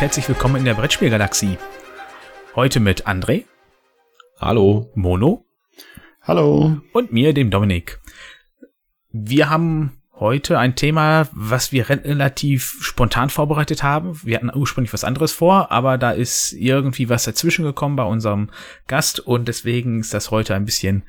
Und herzlich willkommen in der Brettspielgalaxie. Heute mit André. Hallo. Mono. Hallo. Und mir, dem Dominik. Wir haben heute ein Thema, was wir relativ spontan vorbereitet haben. Wir hatten ursprünglich was anderes vor, aber da ist irgendwie was dazwischen gekommen bei unserem Gast und deswegen ist das heute ein bisschen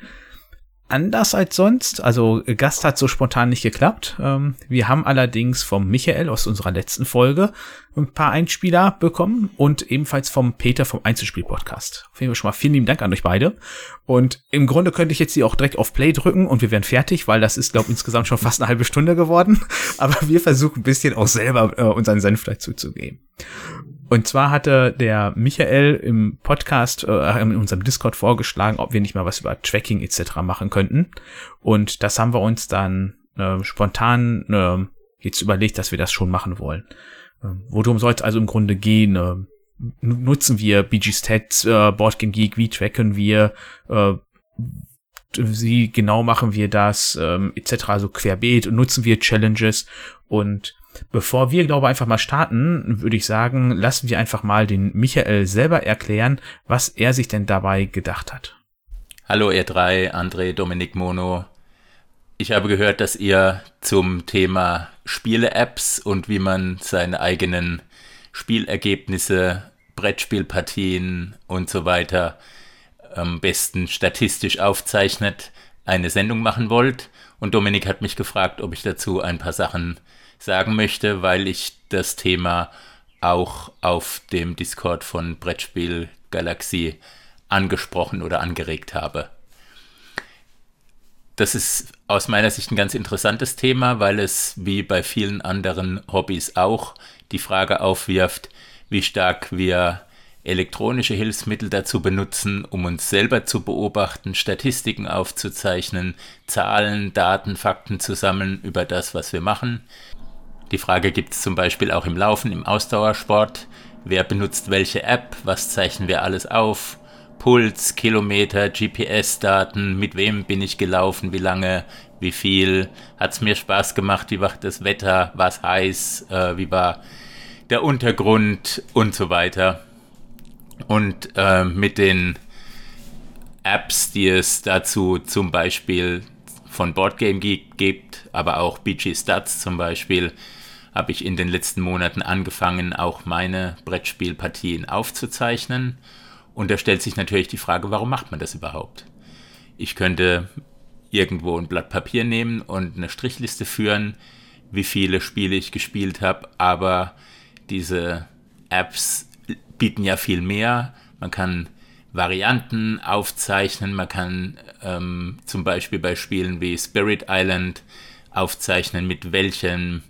anders als sonst. Also Gast hat so spontan nicht geklappt. Ähm, wir haben allerdings vom Michael aus unserer letzten Folge ein paar Einspieler bekommen und ebenfalls vom Peter vom Einzelspiel-Podcast. Auf jeden Fall schon mal vielen lieben Dank an euch beide. Und im Grunde könnte ich jetzt die auch direkt auf Play drücken und wir wären fertig, weil das ist, glaube ich, insgesamt schon fast eine halbe Stunde geworden. Aber wir versuchen ein bisschen auch selber äh, unseren Senf dazu zu geben. Und zwar hatte der Michael im Podcast, äh, in unserem Discord vorgeschlagen, ob wir nicht mal was über Tracking etc. machen könnten. Und das haben wir uns dann äh, spontan äh, jetzt überlegt, dass wir das schon machen wollen. Äh, worum soll es also im Grunde gehen? Äh, nutzen wir BG Stats, äh, Boardgame Geek, wie tracken wir, äh, wie genau machen wir das, ähm, etc. Also querbeet und nutzen wir Challenges und Bevor wir, glaube ich, einfach mal starten, würde ich sagen, lassen wir einfach mal den Michael selber erklären, was er sich denn dabei gedacht hat. Hallo ihr drei, André, Dominik Mono. Ich habe gehört, dass ihr zum Thema Spiele-Apps und wie man seine eigenen Spielergebnisse, Brettspielpartien und so weiter am besten statistisch aufzeichnet, eine Sendung machen wollt. Und Dominik hat mich gefragt, ob ich dazu ein paar Sachen sagen möchte, weil ich das Thema auch auf dem Discord von Brettspiel Galaxie angesprochen oder angeregt habe. Das ist aus meiner Sicht ein ganz interessantes Thema, weil es wie bei vielen anderen Hobbys auch die Frage aufwirft, wie stark wir elektronische Hilfsmittel dazu benutzen, um uns selber zu beobachten, Statistiken aufzuzeichnen, Zahlen, Daten, Fakten zu sammeln über das, was wir machen, die Frage gibt es zum Beispiel auch im Laufen, im Ausdauersport. Wer benutzt welche App? Was zeichnen wir alles auf? Puls, Kilometer, GPS-Daten, mit wem bin ich gelaufen, wie lange, wie viel, hat es mir Spaß gemacht, wie war das Wetter, war es heiß, äh, wie war der Untergrund und so weiter. Und äh, mit den Apps, die es dazu zum Beispiel von Boardgame gibt, aber auch BG Stats zum Beispiel, habe ich in den letzten Monaten angefangen, auch meine Brettspielpartien aufzuzeichnen. Und da stellt sich natürlich die Frage, warum macht man das überhaupt? Ich könnte irgendwo ein Blatt Papier nehmen und eine Strichliste führen, wie viele Spiele ich gespielt habe, aber diese Apps bieten ja viel mehr. Man kann Varianten aufzeichnen, man kann ähm, zum Beispiel bei Spielen wie Spirit Island aufzeichnen, mit welchem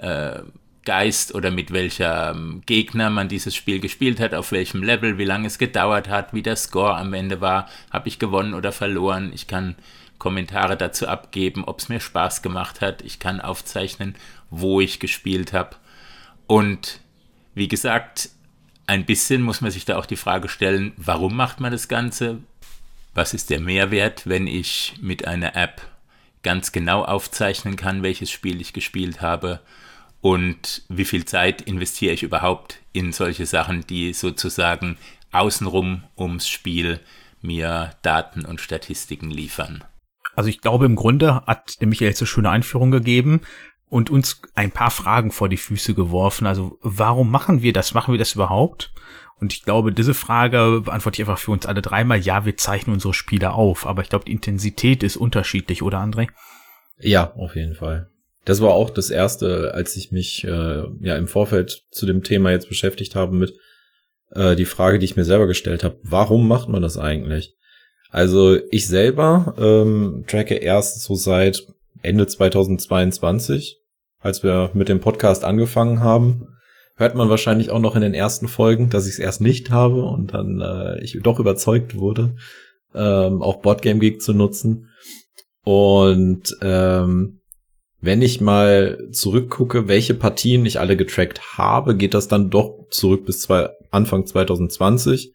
äh, Geist oder mit welcher ähm, Gegner man dieses Spiel gespielt hat, auf welchem Level, wie lange es gedauert hat, wie der Score am Ende war, habe ich gewonnen oder verloren. Ich kann Kommentare dazu abgeben, ob es mir Spaß gemacht hat. Ich kann aufzeichnen, wo ich gespielt habe. Und wie gesagt, ein bisschen muss man sich da auch die Frage stellen, warum macht man das Ganze? Was ist der Mehrwert, wenn ich mit einer App ganz genau aufzeichnen kann, welches Spiel ich gespielt habe? Und wie viel Zeit investiere ich überhaupt in solche Sachen, die sozusagen außenrum ums Spiel mir Daten und Statistiken liefern. Also ich glaube, im Grunde hat der Michael jetzt eine schöne Einführung gegeben und uns ein paar Fragen vor die Füße geworfen. Also warum machen wir das? Machen wir das überhaupt? Und ich glaube, diese Frage beantworte ich einfach für uns alle dreimal. Ja, wir zeichnen unsere Spiele auf, aber ich glaube, die Intensität ist unterschiedlich, oder André? Ja, auf jeden Fall. Das war auch das erste, als ich mich äh, ja im Vorfeld zu dem Thema jetzt beschäftigt habe mit äh, die Frage, die ich mir selber gestellt habe: Warum macht man das eigentlich? Also ich selber ähm, tracke erst so seit Ende 2022, als wir mit dem Podcast angefangen haben. Hört man wahrscheinlich auch noch in den ersten Folgen, dass ich es erst nicht habe und dann äh, ich doch überzeugt wurde, ähm, auch Boardgame Geek zu nutzen. Und ähm, wenn ich mal zurückgucke, welche Partien ich alle getrackt habe, geht das dann doch zurück bis zwei, Anfang 2020,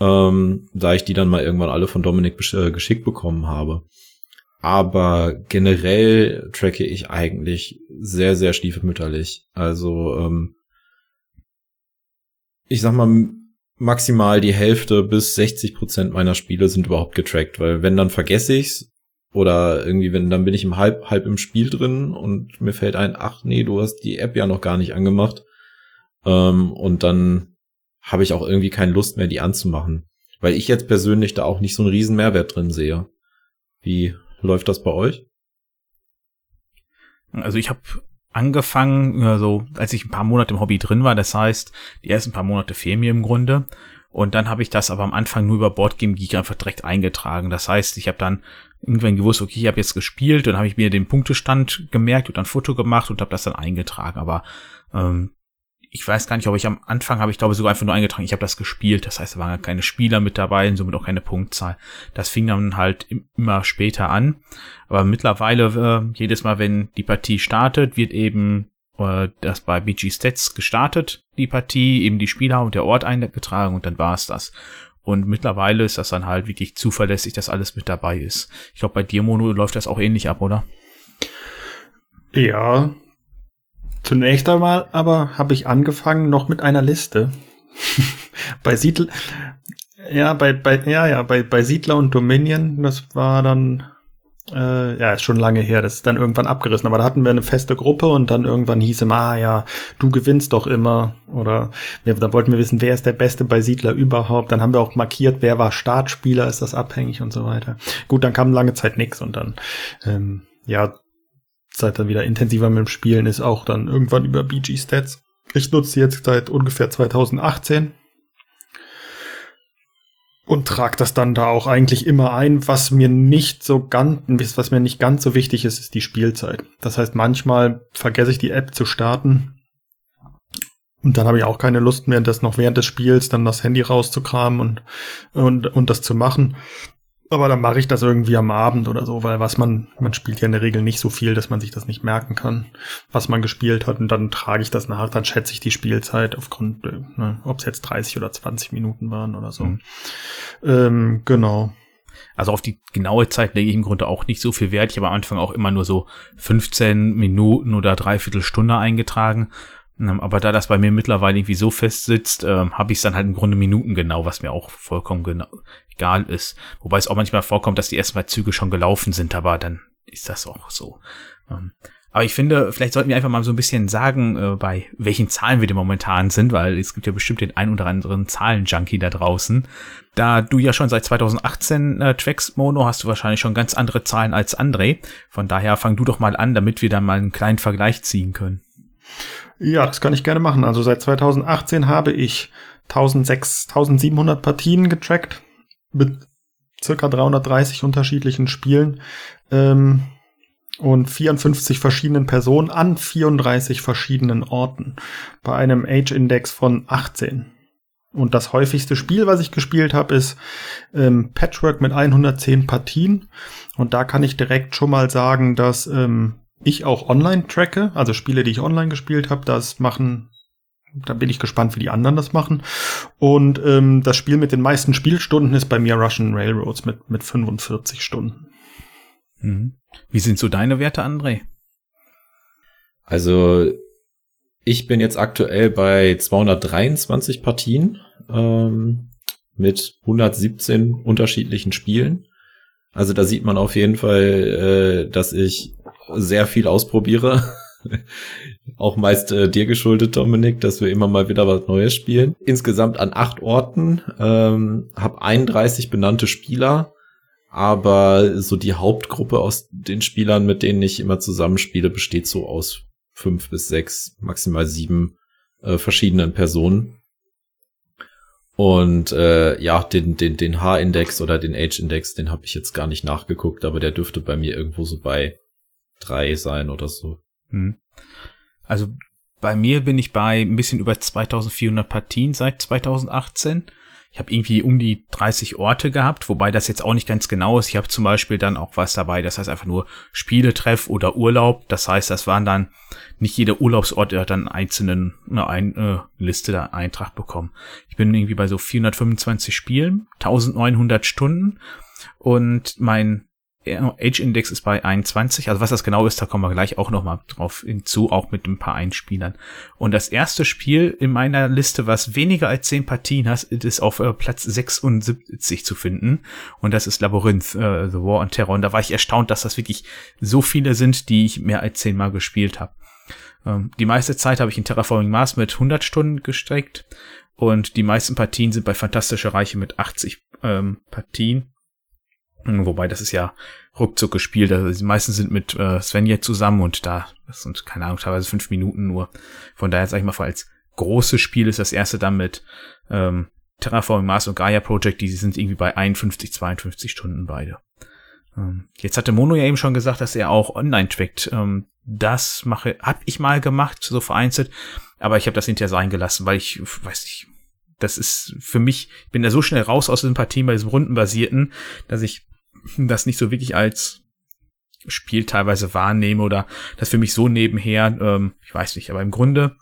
ähm, da ich die dann mal irgendwann alle von Dominik äh, geschickt bekommen habe. Aber generell tracke ich eigentlich sehr, sehr stiefmütterlich. Also ähm, ich sag mal, maximal die Hälfte bis 60 Prozent meiner Spiele sind überhaupt getrackt, weil wenn dann vergesse ich's oder irgendwie wenn dann bin ich im halb halb im Spiel drin und mir fällt ein, ach nee, du hast die App ja noch gar nicht angemacht ähm, und dann habe ich auch irgendwie keine Lust mehr, die anzumachen, weil ich jetzt persönlich da auch nicht so einen riesen Mehrwert drin sehe. Wie läuft das bei euch? Also ich habe angefangen, also als ich ein paar Monate im Hobby drin war, das heißt, die ersten paar Monate fehlen mir im Grunde. Und dann habe ich das aber am Anfang nur über Boardgame Geek einfach direkt eingetragen. Das heißt, ich habe dann irgendwann gewusst, okay, ich habe jetzt gespielt und habe ich mir den Punktestand gemerkt und dann Foto gemacht und habe das dann eingetragen. Aber ähm, ich weiß gar nicht, ob ich am Anfang habe ich glaube sogar einfach nur eingetragen, ich habe das gespielt. Das heißt, da waren keine Spieler mit dabei und somit auch keine Punktzahl. Das fing dann halt immer später an. Aber mittlerweile, äh, jedes Mal, wenn die Partie startet, wird eben äh, das bei BG Stats gestartet, die Partie, eben die Spieler und der Ort eingetragen und dann war's das. Und mittlerweile ist das dann halt wirklich zuverlässig, dass alles mit dabei ist. Ich glaube, bei dir, Mono, läuft das auch ähnlich ab, oder? Ja, Zunächst einmal aber habe ich angefangen noch mit einer Liste. bei Siedler, ja, bei, bei, ja, ja, bei, bei Siedler und Dominion, das war dann, äh, ja, ist schon lange her, das ist dann irgendwann abgerissen, aber da hatten wir eine feste Gruppe und dann irgendwann hieß es, ah ja, du gewinnst doch immer oder wir, da wollten wir wissen, wer ist der Beste bei Siedler überhaupt, dann haben wir auch markiert, wer war Startspieler, ist das abhängig und so weiter. Gut, dann kam lange Zeit nix und dann, ähm, ja, seit dann wieder intensiver mit dem Spielen ist, auch dann irgendwann über BG Stats. Ich nutze jetzt seit ungefähr 2018 und trage das dann da auch eigentlich immer ein. Was mir nicht so ganz, was mir nicht ganz so wichtig ist, ist die Spielzeit. Das heißt, manchmal vergesse ich die App zu starten. Und dann habe ich auch keine Lust mehr, das noch während des Spiels dann das Handy rauszukramen und, und, und das zu machen. Aber dann mache ich das irgendwie am Abend oder so, weil was man, man spielt ja in der Regel nicht so viel, dass man sich das nicht merken kann, was man gespielt hat. Und dann trage ich das nach, dann schätze ich die Spielzeit aufgrund, äh, ne, ob es jetzt 30 oder 20 Minuten waren oder so. Mhm. Ähm, genau. Also auf die genaue Zeit lege ich im Grunde auch nicht so viel Wert. Ich habe am Anfang auch immer nur so 15 Minuten oder dreiviertel Stunde eingetragen. Ähm, aber da das bei mir mittlerweile irgendwie so fest sitzt, äh, habe ich es dann halt im Grunde Minuten genau, was mir auch vollkommen genau, egal ist. Wobei es auch manchmal vorkommt, dass die ersten zwei Züge schon gelaufen sind, aber dann ist das auch so. Ähm, aber ich finde, vielleicht sollten wir einfach mal so ein bisschen sagen, äh, bei welchen Zahlen wir denn momentan sind, weil es gibt ja bestimmt den ein oder anderen Zahlen-Junkie da draußen. Da du ja schon seit 2018 äh, trackst, Mono, hast du wahrscheinlich schon ganz andere Zahlen als André. Von daher fang du doch mal an, damit wir da mal einen kleinen Vergleich ziehen können. Ja, das kann ich gerne machen. Also seit 2018 habe ich 1600, 1700 Partien getrackt mit circa 330 unterschiedlichen Spielen ähm, und 54 verschiedenen Personen an 34 verschiedenen Orten bei einem Age-Index von 18. Und das häufigste Spiel, was ich gespielt habe, ist ähm, Patchwork mit 110 Partien. Und da kann ich direkt schon mal sagen, dass ähm, ich auch online tracke, also Spiele, die ich online gespielt habe, das machen da bin ich gespannt, wie die anderen das machen. Und ähm, das Spiel mit den meisten Spielstunden ist bei mir Russian Railroads mit, mit 45 Stunden. Mhm. Wie sind so deine Werte, André? Also ich bin jetzt aktuell bei 223 Partien ähm, mit 117 unterschiedlichen Spielen. Also da sieht man auf jeden Fall, äh, dass ich sehr viel ausprobiere. Auch meist äh, dir geschuldet, Dominik, dass wir immer mal wieder was Neues spielen. Insgesamt an acht Orten, ähm, habe 31 benannte Spieler, aber so die Hauptgruppe aus den Spielern, mit denen ich immer zusammenspiele, besteht so aus fünf bis sechs, maximal sieben äh, verschiedenen Personen. Und äh, ja, den, den, den H-Index oder den Age-Index, den habe ich jetzt gar nicht nachgeguckt, aber der dürfte bei mir irgendwo so bei drei sein oder so. Hm. Also bei mir bin ich bei ein bisschen über 2400 Partien seit 2018. Ich habe irgendwie um die 30 Orte gehabt, wobei das jetzt auch nicht ganz genau ist. Ich habe zum Beispiel dann auch was dabei, das heißt einfach nur Spieletreff oder Urlaub. Das heißt, das waren dann nicht jeder Urlaubsort, der hat dann einzelnen eine, eine Liste der Eintracht bekommen. Ich bin irgendwie bei so 425 Spielen, 1900 Stunden und mein Age-Index ist bei 21. Also was das genau ist, da kommen wir gleich auch noch mal drauf hinzu, auch mit ein paar Einspielern. Und das erste Spiel in meiner Liste, was weniger als 10 Partien hat, ist auf äh, Platz 76 zu finden. Und das ist Labyrinth, äh, The War on Terror. Und da war ich erstaunt, dass das wirklich so viele sind, die ich mehr als 10 Mal gespielt habe. Ähm, die meiste Zeit habe ich in Terraforming Mars mit 100 Stunden gestreckt. Und die meisten Partien sind bei Fantastische Reiche mit 80 ähm, Partien. Wobei das ist ja ruckzuck gespielt. Also die meisten sind mit äh, Svenja zusammen und da, das sind, keine Ahnung, teilweise fünf Minuten nur. Von daher, sag ich mal, als großes Spiel ist das erste dann mit ähm, Terraforming Mars und Gaia Project, die sind irgendwie bei 51, 52 Stunden beide. Ähm, jetzt hatte Mono ja eben schon gesagt, dass er auch online trackt. Ähm, das mache, hab ich mal gemacht, so vereinzelt, aber ich habe das hinterher sein gelassen, weil ich, weiß nicht, das ist für mich, ich bin da so schnell raus aus Sympathien bei diesem Rundenbasierten, dass ich das nicht so wirklich als Spiel teilweise wahrnehme oder das für mich so nebenher, ähm, ich weiß nicht, aber im Grunde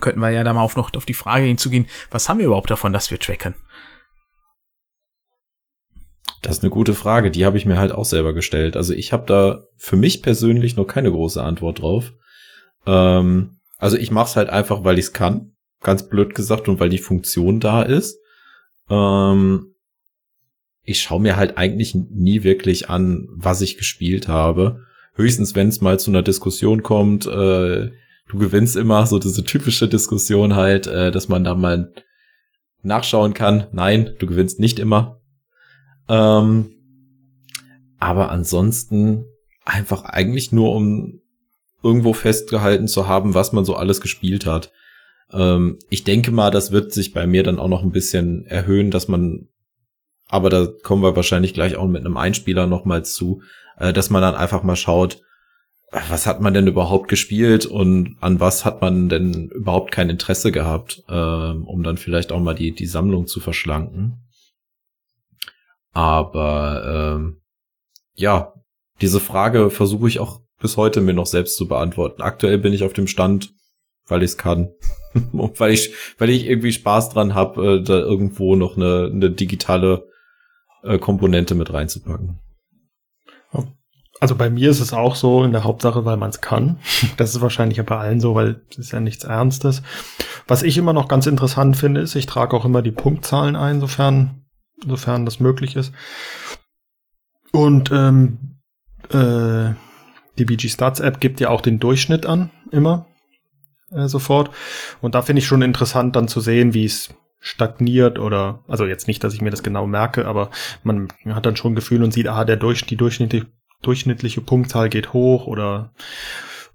könnten wir ja da mal auf noch auf die Frage hinzugehen, was haben wir überhaupt davon, dass wir tracken? Das ist eine gute Frage, die habe ich mir halt auch selber gestellt. Also ich habe da für mich persönlich noch keine große Antwort drauf. Ähm, also ich mache es halt einfach, weil ich es kann, ganz blöd gesagt, und weil die Funktion da ist. Ähm, ich schaue mir halt eigentlich nie wirklich an, was ich gespielt habe. Höchstens, wenn es mal zu einer Diskussion kommt, äh, du gewinnst immer, so diese typische Diskussion halt, äh, dass man da mal nachschauen kann. Nein, du gewinnst nicht immer. Ähm, aber ansonsten einfach eigentlich nur, um irgendwo festgehalten zu haben, was man so alles gespielt hat. Ähm, ich denke mal, das wird sich bei mir dann auch noch ein bisschen erhöhen, dass man aber da kommen wir wahrscheinlich gleich auch mit einem Einspieler nochmal zu, äh, dass man dann einfach mal schaut, was hat man denn überhaupt gespielt und an was hat man denn überhaupt kein Interesse gehabt, äh, um dann vielleicht auch mal die, die Sammlung zu verschlanken. Aber ähm, ja, diese Frage versuche ich auch bis heute mir noch selbst zu beantworten. Aktuell bin ich auf dem Stand, weil ich es kann. weil ich, weil ich irgendwie Spaß dran habe, äh, da irgendwo noch eine, eine digitale äh, Komponente mit reinzupacken. Also bei mir ist es auch so in der Hauptsache, weil man es kann. Das ist wahrscheinlich ja bei allen so, weil es ist ja nichts Ernstes. Was ich immer noch ganz interessant finde, ist, ich trage auch immer die Punktzahlen ein, sofern, sofern das möglich ist. Und ähm, äh, die BG Stats App gibt ja auch den Durchschnitt an, immer äh, sofort. Und da finde ich schon interessant dann zu sehen, wie es stagniert oder, also jetzt nicht, dass ich mir das genau merke, aber man hat dann schon Gefühl und sieht, ah, der durch, die durchschnittliche, durchschnittliche Punktzahl geht hoch oder,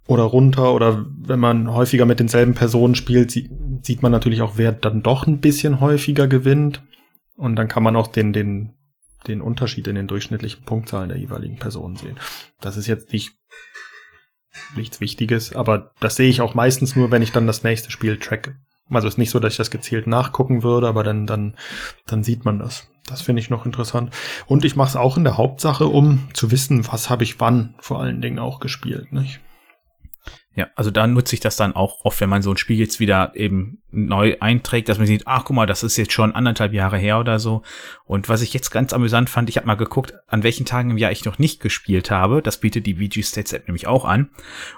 oder runter oder wenn man häufiger mit denselben Personen spielt, sieht man natürlich auch, wer dann doch ein bisschen häufiger gewinnt und dann kann man auch den, den, den Unterschied in den durchschnittlichen Punktzahlen der jeweiligen Personen sehen. Das ist jetzt nicht nichts Wichtiges, aber das sehe ich auch meistens nur, wenn ich dann das nächste Spiel tracke. Also ist nicht so, dass ich das gezielt nachgucken würde, aber dann, dann, dann sieht man das. Das finde ich noch interessant. Und ich mache es auch in der Hauptsache, um zu wissen, was habe ich wann vor allen Dingen auch gespielt. Nicht? Ja, also da nutze ich das dann auch oft, wenn man so ein Spiel jetzt wieder eben neu einträgt, dass man sieht, ach guck mal, das ist jetzt schon anderthalb Jahre her oder so. Und was ich jetzt ganz amüsant fand, ich habe mal geguckt, an welchen Tagen im Jahr ich noch nicht gespielt habe. Das bietet die VG Stats App nämlich auch an.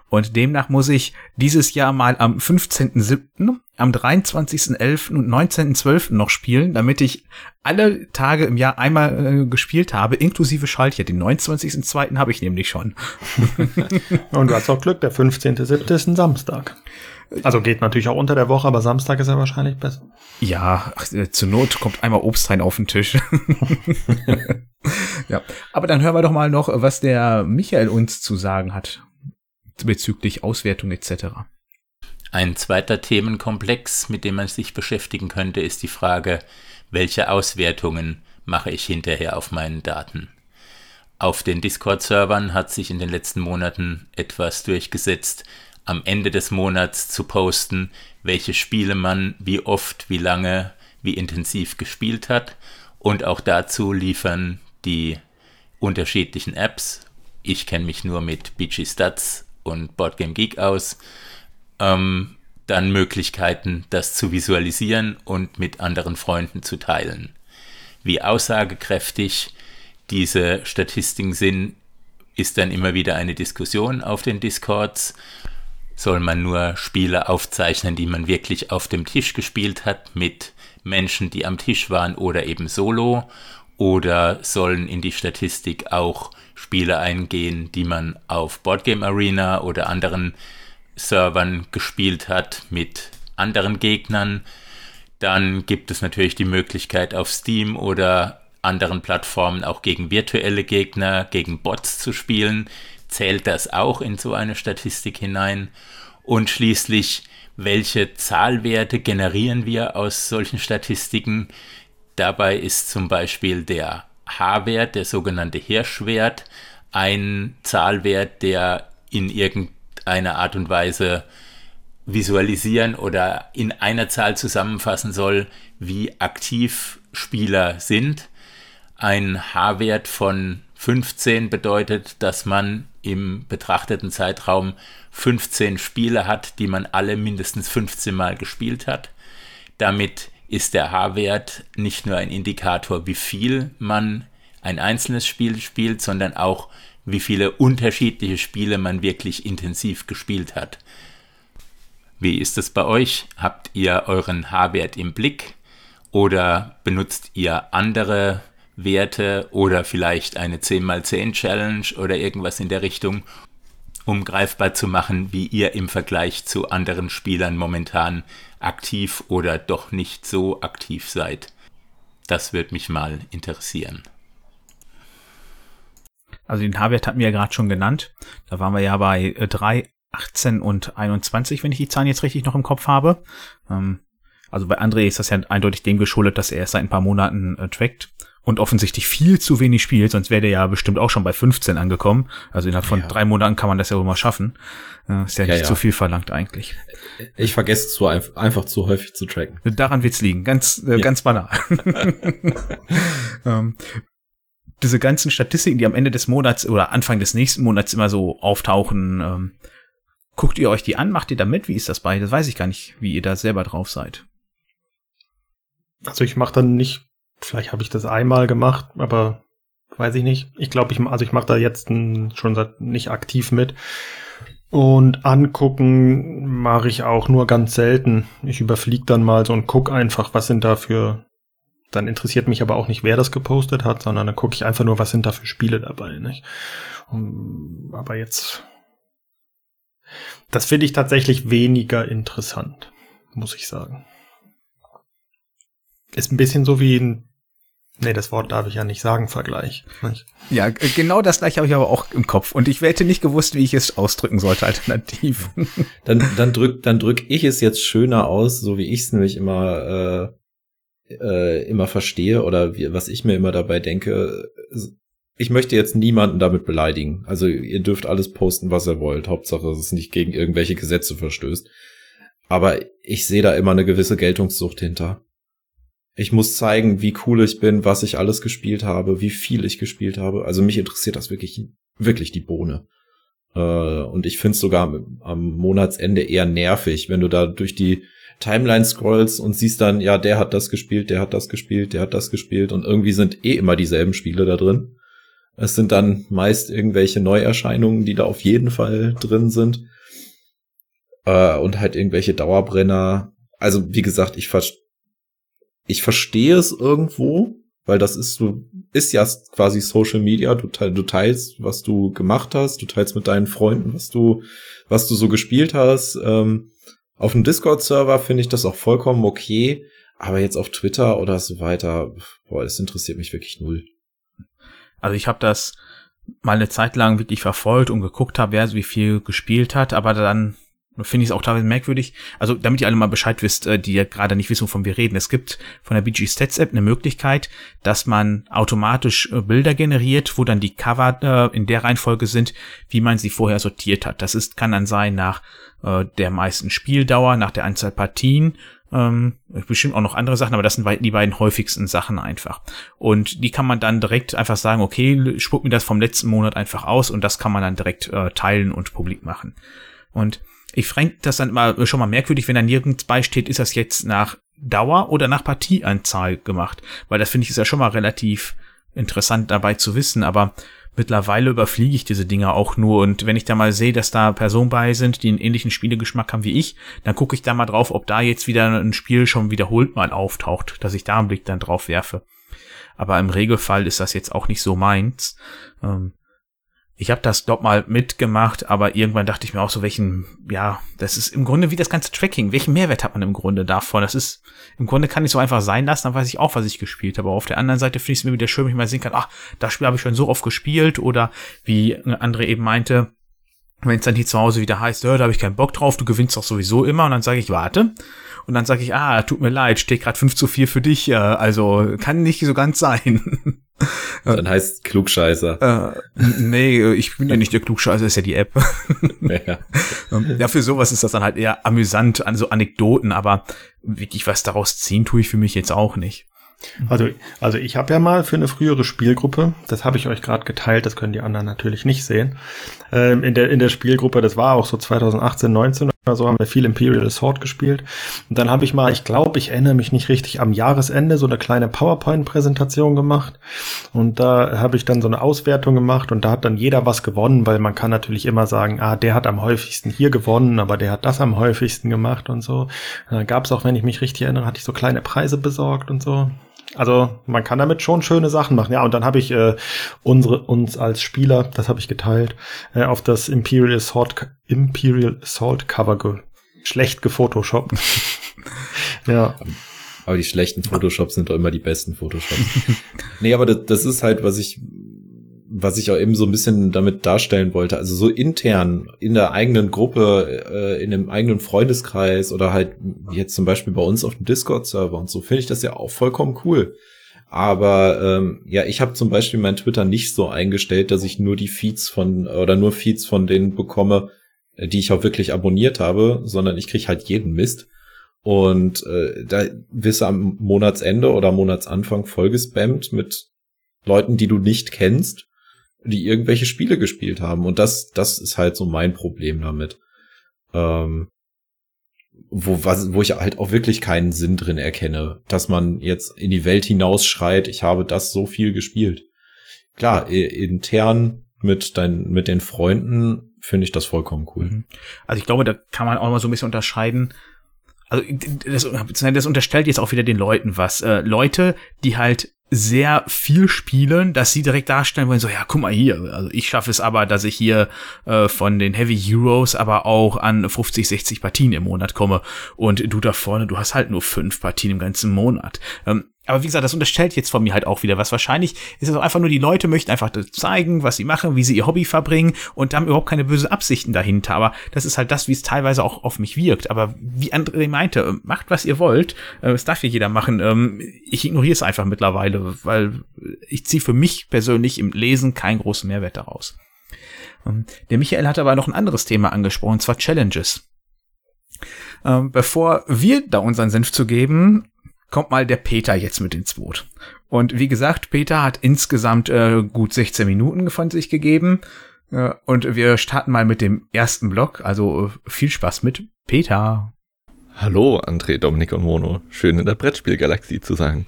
Und demnach muss ich dieses Jahr mal am 15.07., am 23.11. und 19.12. noch spielen, damit ich alle Tage im Jahr einmal äh, gespielt habe, inklusive Schaltjahr. Den 29.02. habe ich nämlich schon. und du hast auch Glück, der 15.07. ist ein Samstag. Also geht natürlich auch unter der Woche, aber Samstag ist ja wahrscheinlich besser. Ja, ach, äh, zur Not kommt einmal Obst rein auf den Tisch. ja, aber dann hören wir doch mal noch, was der Michael uns zu sagen hat bezüglich Auswertung etc. Ein zweiter Themenkomplex, mit dem man sich beschäftigen könnte, ist die Frage, welche Auswertungen mache ich hinterher auf meinen Daten. Auf den Discord-Servern hat sich in den letzten Monaten etwas durchgesetzt, am Ende des Monats zu posten, welche Spiele man wie oft, wie lange, wie intensiv gespielt hat. Und auch dazu liefern die unterschiedlichen Apps. Ich kenne mich nur mit BG Stats und Boardgame Geek aus. Ähm, dann Möglichkeiten, das zu visualisieren und mit anderen Freunden zu teilen. Wie aussagekräftig diese Statistiken sind, ist dann immer wieder eine Diskussion auf den Discords. Soll man nur Spiele aufzeichnen, die man wirklich auf dem Tisch gespielt hat, mit Menschen, die am Tisch waren oder eben solo? Oder sollen in die Statistik auch Spiele eingehen, die man auf Boardgame Arena oder anderen Servern gespielt hat mit anderen Gegnern? Dann gibt es natürlich die Möglichkeit auf Steam oder anderen Plattformen auch gegen virtuelle Gegner, gegen Bots zu spielen. Zählt das auch in so eine Statistik hinein? Und schließlich, welche Zahlwerte generieren wir aus solchen Statistiken? Dabei ist zum Beispiel der H-Wert, der sogenannte Hirschwert, ein Zahlwert, der in irgendeiner Art und Weise visualisieren oder in einer Zahl zusammenfassen soll, wie aktiv Spieler sind. Ein H-Wert von 15 bedeutet, dass man im betrachteten Zeitraum 15 Spiele hat, die man alle mindestens 15 Mal gespielt hat. Damit ist der H-Wert nicht nur ein Indikator, wie viel man ein einzelnes Spiel spielt, sondern auch, wie viele unterschiedliche Spiele man wirklich intensiv gespielt hat. Wie ist es bei euch? Habt ihr euren H-Wert im Blick oder benutzt ihr andere Werte oder vielleicht eine 10x10 Challenge oder irgendwas in der Richtung, um greifbar zu machen, wie ihr im Vergleich zu anderen Spielern momentan aktiv oder doch nicht so aktiv seid? Das würde mich mal interessieren. Also den H-Wert hatten wir ja gerade schon genannt. Da waren wir ja bei äh, drei 18 und 21, wenn ich die Zahlen jetzt richtig noch im Kopf habe. Ähm, also bei André ist das ja eindeutig dem geschuldet, dass er erst seit ein paar Monaten äh, trackt und offensichtlich viel zu wenig spielt, sonst wäre der ja bestimmt auch schon bei 15 angekommen. Also innerhalb von ja. drei Monaten kann man das ja wohl mal schaffen. Äh, ist ja, ja nicht ja. zu viel verlangt eigentlich. Ich vergesse zu einfach, einfach zu häufig zu tracken. Daran wird's liegen, ganz äh, ganz banal. ähm, diese ganzen Statistiken, die am Ende des Monats oder Anfang des nächsten Monats immer so auftauchen, ähm, Guckt ihr euch die an? Macht ihr da mit? Wie ist das bei? Das weiß ich gar nicht, wie ihr da selber drauf seid. Also ich mache dann nicht, vielleicht habe ich das einmal gemacht, aber weiß ich nicht. Ich glaube, ich, also ich mache da jetzt schon seit nicht aktiv mit. Und angucken mache ich auch nur ganz selten. Ich überfliege dann mal so und guck einfach, was sind da für. Dann interessiert mich aber auch nicht, wer das gepostet hat, sondern dann gucke ich einfach nur, was sind da für Spiele dabei. Nicht? Und, aber jetzt das finde ich tatsächlich weniger interessant, muss ich sagen. Ist ein bisschen so wie ein Nee, das Wort darf ich ja nicht sagen, Vergleich. Nicht? Ja, genau das gleiche habe ich aber auch im Kopf. Und ich hätte nicht gewusst, wie ich es ausdrücken sollte, alternativ. Dann, dann drück, dann drück ich es jetzt schöner aus, so wie ich es nämlich immer, äh, äh, immer verstehe oder wie, was ich mir immer dabei denke ich möchte jetzt niemanden damit beleidigen. Also ihr dürft alles posten, was ihr wollt. Hauptsache, dass es nicht gegen irgendwelche Gesetze verstößt. Aber ich sehe da immer eine gewisse Geltungssucht hinter. Ich muss zeigen, wie cool ich bin, was ich alles gespielt habe, wie viel ich gespielt habe. Also mich interessiert das wirklich, wirklich die Bohne. Äh, und ich finde es sogar am Monatsende eher nervig, wenn du da durch die Timeline scrollst und siehst dann, ja, der hat das gespielt, der hat das gespielt, der hat das gespielt und irgendwie sind eh immer dieselben Spiele da drin. Es sind dann meist irgendwelche Neuerscheinungen, die da auf jeden Fall drin sind. Äh, und halt irgendwelche Dauerbrenner. Also, wie gesagt, ich, ver ich verstehe es irgendwo, weil das ist so, ist ja quasi Social Media. Du, du teilst, was du gemacht hast, du teilst mit deinen Freunden, was du, was du so gespielt hast. Ähm, auf dem Discord-Server finde ich das auch vollkommen okay. Aber jetzt auf Twitter oder so weiter, boah, es interessiert mich wirklich null. Also ich habe das mal eine Zeit lang wirklich verfolgt und geguckt habe, wer so wie viel gespielt hat, aber dann finde ich es auch teilweise merkwürdig. Also damit ihr alle mal Bescheid wisst, äh, die ja gerade nicht wissen, wovon wir reden. Es gibt von der BG Stats App eine Möglichkeit, dass man automatisch äh, Bilder generiert, wo dann die Cover äh, in der Reihenfolge sind, wie man sie vorher sortiert hat. Das ist kann dann sein nach der meisten Spieldauer, nach der Anzahl Partien ähm, bestimmt auch noch andere Sachen, aber das sind die beiden häufigsten Sachen einfach. Und die kann man dann direkt einfach sagen, okay, spuck mir das vom letzten Monat einfach aus und das kann man dann direkt äh, teilen und publik machen. Und ich fränke das dann immer schon mal merkwürdig, wenn da nirgends beisteht, ist das jetzt nach Dauer oder nach Partieanzahl gemacht, weil das finde ich ist ja schon mal relativ interessant dabei zu wissen, aber mittlerweile überfliege ich diese Dinger auch nur und wenn ich da mal sehe, dass da Personen bei sind, die einen ähnlichen Spielegeschmack haben wie ich, dann gucke ich da mal drauf, ob da jetzt wieder ein Spiel schon wiederholt mal auftaucht, dass ich da einen Blick dann drauf werfe. Aber im Regelfall ist das jetzt auch nicht so meins. Ähm, ich habe das, glaub mal, mitgemacht, aber irgendwann dachte ich mir auch so, welchen, ja, das ist im Grunde wie das ganze Tracking. Welchen Mehrwert hat man im Grunde davon? Das ist, im Grunde kann ich so einfach sein lassen, dann weiß ich auch, was ich gespielt habe. Aber auf der anderen Seite finde ich es mir wieder schön, wenn ich mal sehen kann, ach, das Spiel habe ich schon so oft gespielt oder wie André eben meinte, wenn es dann hier zu Hause wieder heißt, da habe ich keinen Bock drauf, du gewinnst doch sowieso immer und dann sage ich, warte. Und dann sage ich, ah, tut mir leid, steht gerade 5 zu 4 für dich, äh, also kann nicht so ganz sein. Dann heißt Klugscheißer. Äh, nee, ich bin ja nicht der Klugscheißer, ist ja die App. ja. Ähm, ja, für sowas ist das dann halt eher amüsant, an so Anekdoten, aber wirklich was daraus ziehen tue ich für mich jetzt auch nicht. Also, also ich habe ja mal für eine frühere Spielgruppe, das habe ich euch gerade geteilt, das können die anderen natürlich nicht sehen. Ähm, in, der, in der Spielgruppe, das war auch so 2018, 19 oder so, haben wir viel Imperial Assault gespielt. Und dann habe ich mal, ich glaube, ich erinnere mich nicht richtig, am Jahresende so eine kleine PowerPoint-Präsentation gemacht. Und da habe ich dann so eine Auswertung gemacht und da hat dann jeder was gewonnen, weil man kann natürlich immer sagen, ah, der hat am häufigsten hier gewonnen, aber der hat das am häufigsten gemacht und so. Da gab es auch, wenn ich mich richtig erinnere, hatte ich so kleine Preise besorgt und so. Also man kann damit schon schöne Sachen machen. Ja, und dann habe ich äh, unsere uns als Spieler, das habe ich geteilt, äh, auf das Imperial Assault Imperial Assault Cover ge schlecht gefotoshoppt. ja. Aber die schlechten Photoshops sind doch immer die besten Photoshops. nee, aber das, das ist halt, was ich was ich auch eben so ein bisschen damit darstellen wollte, also so intern in der eigenen Gruppe, äh, in dem eigenen Freundeskreis oder halt jetzt zum Beispiel bei uns auf dem Discord-Server und so, finde ich das ja auch vollkommen cool. Aber ähm, ja, ich habe zum Beispiel mein Twitter nicht so eingestellt, dass ich nur die Feeds von oder nur Feeds von denen bekomme, äh, die ich auch wirklich abonniert habe, sondern ich krieg halt jeden Mist. Und äh, da wirst du am Monatsende oder Monatsanfang vollgespammt mit Leuten, die du nicht kennst die irgendwelche Spiele gespielt haben. Und das, das ist halt so mein Problem damit. Ähm, wo, was, wo ich halt auch wirklich keinen Sinn drin erkenne, dass man jetzt in die Welt hinausschreit, ich habe das so viel gespielt. Klar, intern mit deinen, mit den Freunden finde ich das vollkommen cool. Mhm. Also ich glaube, da kann man auch mal so ein bisschen unterscheiden. Also das, das unterstellt jetzt auch wieder den Leuten was. Äh, Leute, die halt sehr viel spielen, dass sie direkt darstellen wollen, so, ja, guck mal hier, also ich schaffe es aber, dass ich hier äh, von den Heavy Heroes aber auch an 50, 60 Partien im Monat komme und du da vorne, du hast halt nur fünf Partien im ganzen Monat. Ähm, aber wie gesagt, das unterstellt jetzt von mir halt auch wieder was. Wahrscheinlich ist es auch einfach nur, die Leute möchten einfach zeigen, was sie machen, wie sie ihr Hobby verbringen und haben überhaupt keine böse Absichten dahinter. Aber das ist halt das, wie es teilweise auch auf mich wirkt. Aber wie André meinte, macht, was ihr wollt. Äh, es darf hier jeder machen. Ähm, ich ignoriere es einfach mittlerweile, weil ich ziehe für mich persönlich im Lesen keinen großen Mehrwert daraus. Ähm, der Michael hat aber noch ein anderes Thema angesprochen, und zwar Challenges. Ähm, bevor wir da unseren Senf zu geben, kommt mal der Peter jetzt mit ins Boot. Und wie gesagt, Peter hat insgesamt äh, gut 16 Minuten von sich gegeben. Äh, und wir starten mal mit dem ersten Block. Also äh, viel Spaß mit Peter. Hallo, André, Dominik und Mono. Schön in der Brettspielgalaxie zu sein.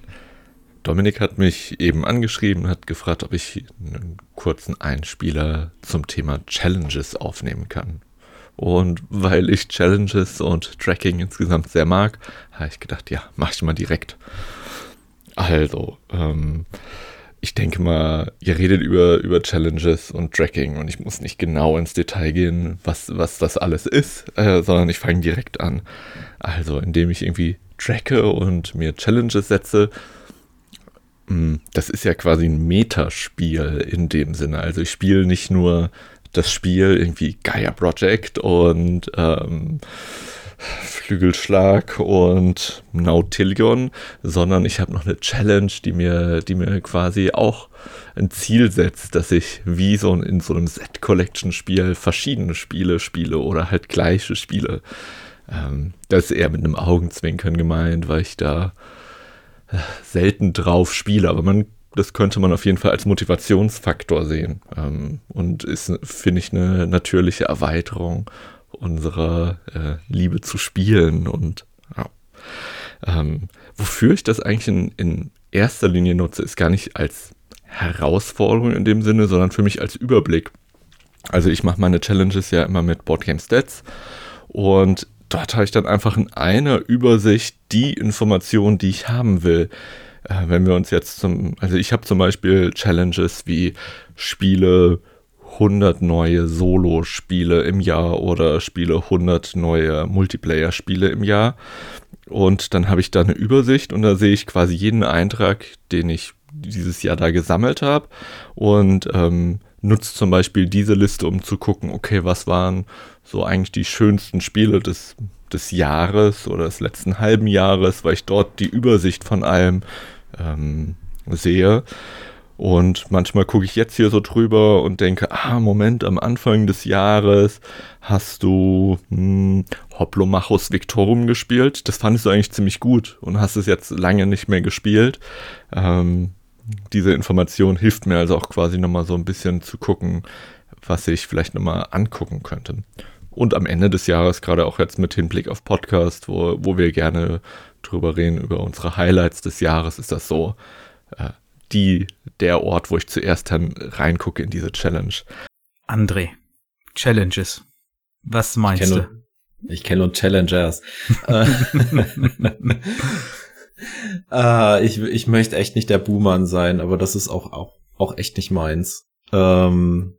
Dominik hat mich eben angeschrieben, hat gefragt, ob ich einen kurzen Einspieler zum Thema Challenges aufnehmen kann. Und weil ich Challenges und Tracking insgesamt sehr mag, habe ich gedacht, ja, mach ich mal direkt. Also, ähm, ich denke mal, ihr redet über, über Challenges und Tracking und ich muss nicht genau ins Detail gehen, was, was das alles ist, äh, sondern ich fange direkt an. Also, indem ich irgendwie tracke und mir Challenges setze, hm, das ist ja quasi ein Metaspiel in dem Sinne. Also ich spiele nicht nur das Spiel irgendwie Gaia Project und ähm, Flügelschlag und Nautilion, sondern ich habe noch eine Challenge, die mir, die mir quasi auch ein Ziel setzt, dass ich wie so in so einem Set-Collection-Spiel verschiedene Spiele spiele oder halt gleiche Spiele. Ähm, das ist eher mit einem Augenzwinkern gemeint, weil ich da äh, selten drauf spiele, aber man das könnte man auf jeden Fall als Motivationsfaktor sehen ähm, und ist, finde ich, eine natürliche Erweiterung unserer äh, Liebe zu spielen und ja. ähm, wofür ich das eigentlich in, in erster Linie nutze, ist gar nicht als Herausforderung in dem Sinne, sondern für mich als Überblick. Also ich mache meine Challenges ja immer mit Boardgame Stats und dort habe ich dann einfach in einer Übersicht die Informationen, die ich haben will. Äh, wenn wir uns jetzt zum, also ich habe zum Beispiel Challenges wie Spiele 100 neue Solo-Spiele im Jahr oder spiele 100 neue Multiplayer-Spiele im Jahr. Und dann habe ich da eine Übersicht und da sehe ich quasi jeden Eintrag, den ich dieses Jahr da gesammelt habe und ähm, nutze zum Beispiel diese Liste, um zu gucken, okay, was waren so eigentlich die schönsten Spiele des, des Jahres oder des letzten halben Jahres, weil ich dort die Übersicht von allem ähm, sehe. Und manchmal gucke ich jetzt hier so drüber und denke, ah, Moment, am Anfang des Jahres hast du hm, Hoplomachus Victorum gespielt. Das fandest du eigentlich ziemlich gut und hast es jetzt lange nicht mehr gespielt. Ähm, diese Information hilft mir also auch quasi nochmal so ein bisschen zu gucken, was ich vielleicht nochmal angucken könnte. Und am Ende des Jahres, gerade auch jetzt mit Hinblick auf Podcast, wo, wo wir gerne drüber reden, über unsere Highlights des Jahres, ist das so, äh, die, der Ort, wo ich zuerst dann reingucke in diese Challenge. André, Challenges. Was meinst ich du? ich kenne nur Challengers. äh, ich, ich möchte echt nicht der Buhmann sein, aber das ist auch, auch, auch echt nicht meins. Ähm,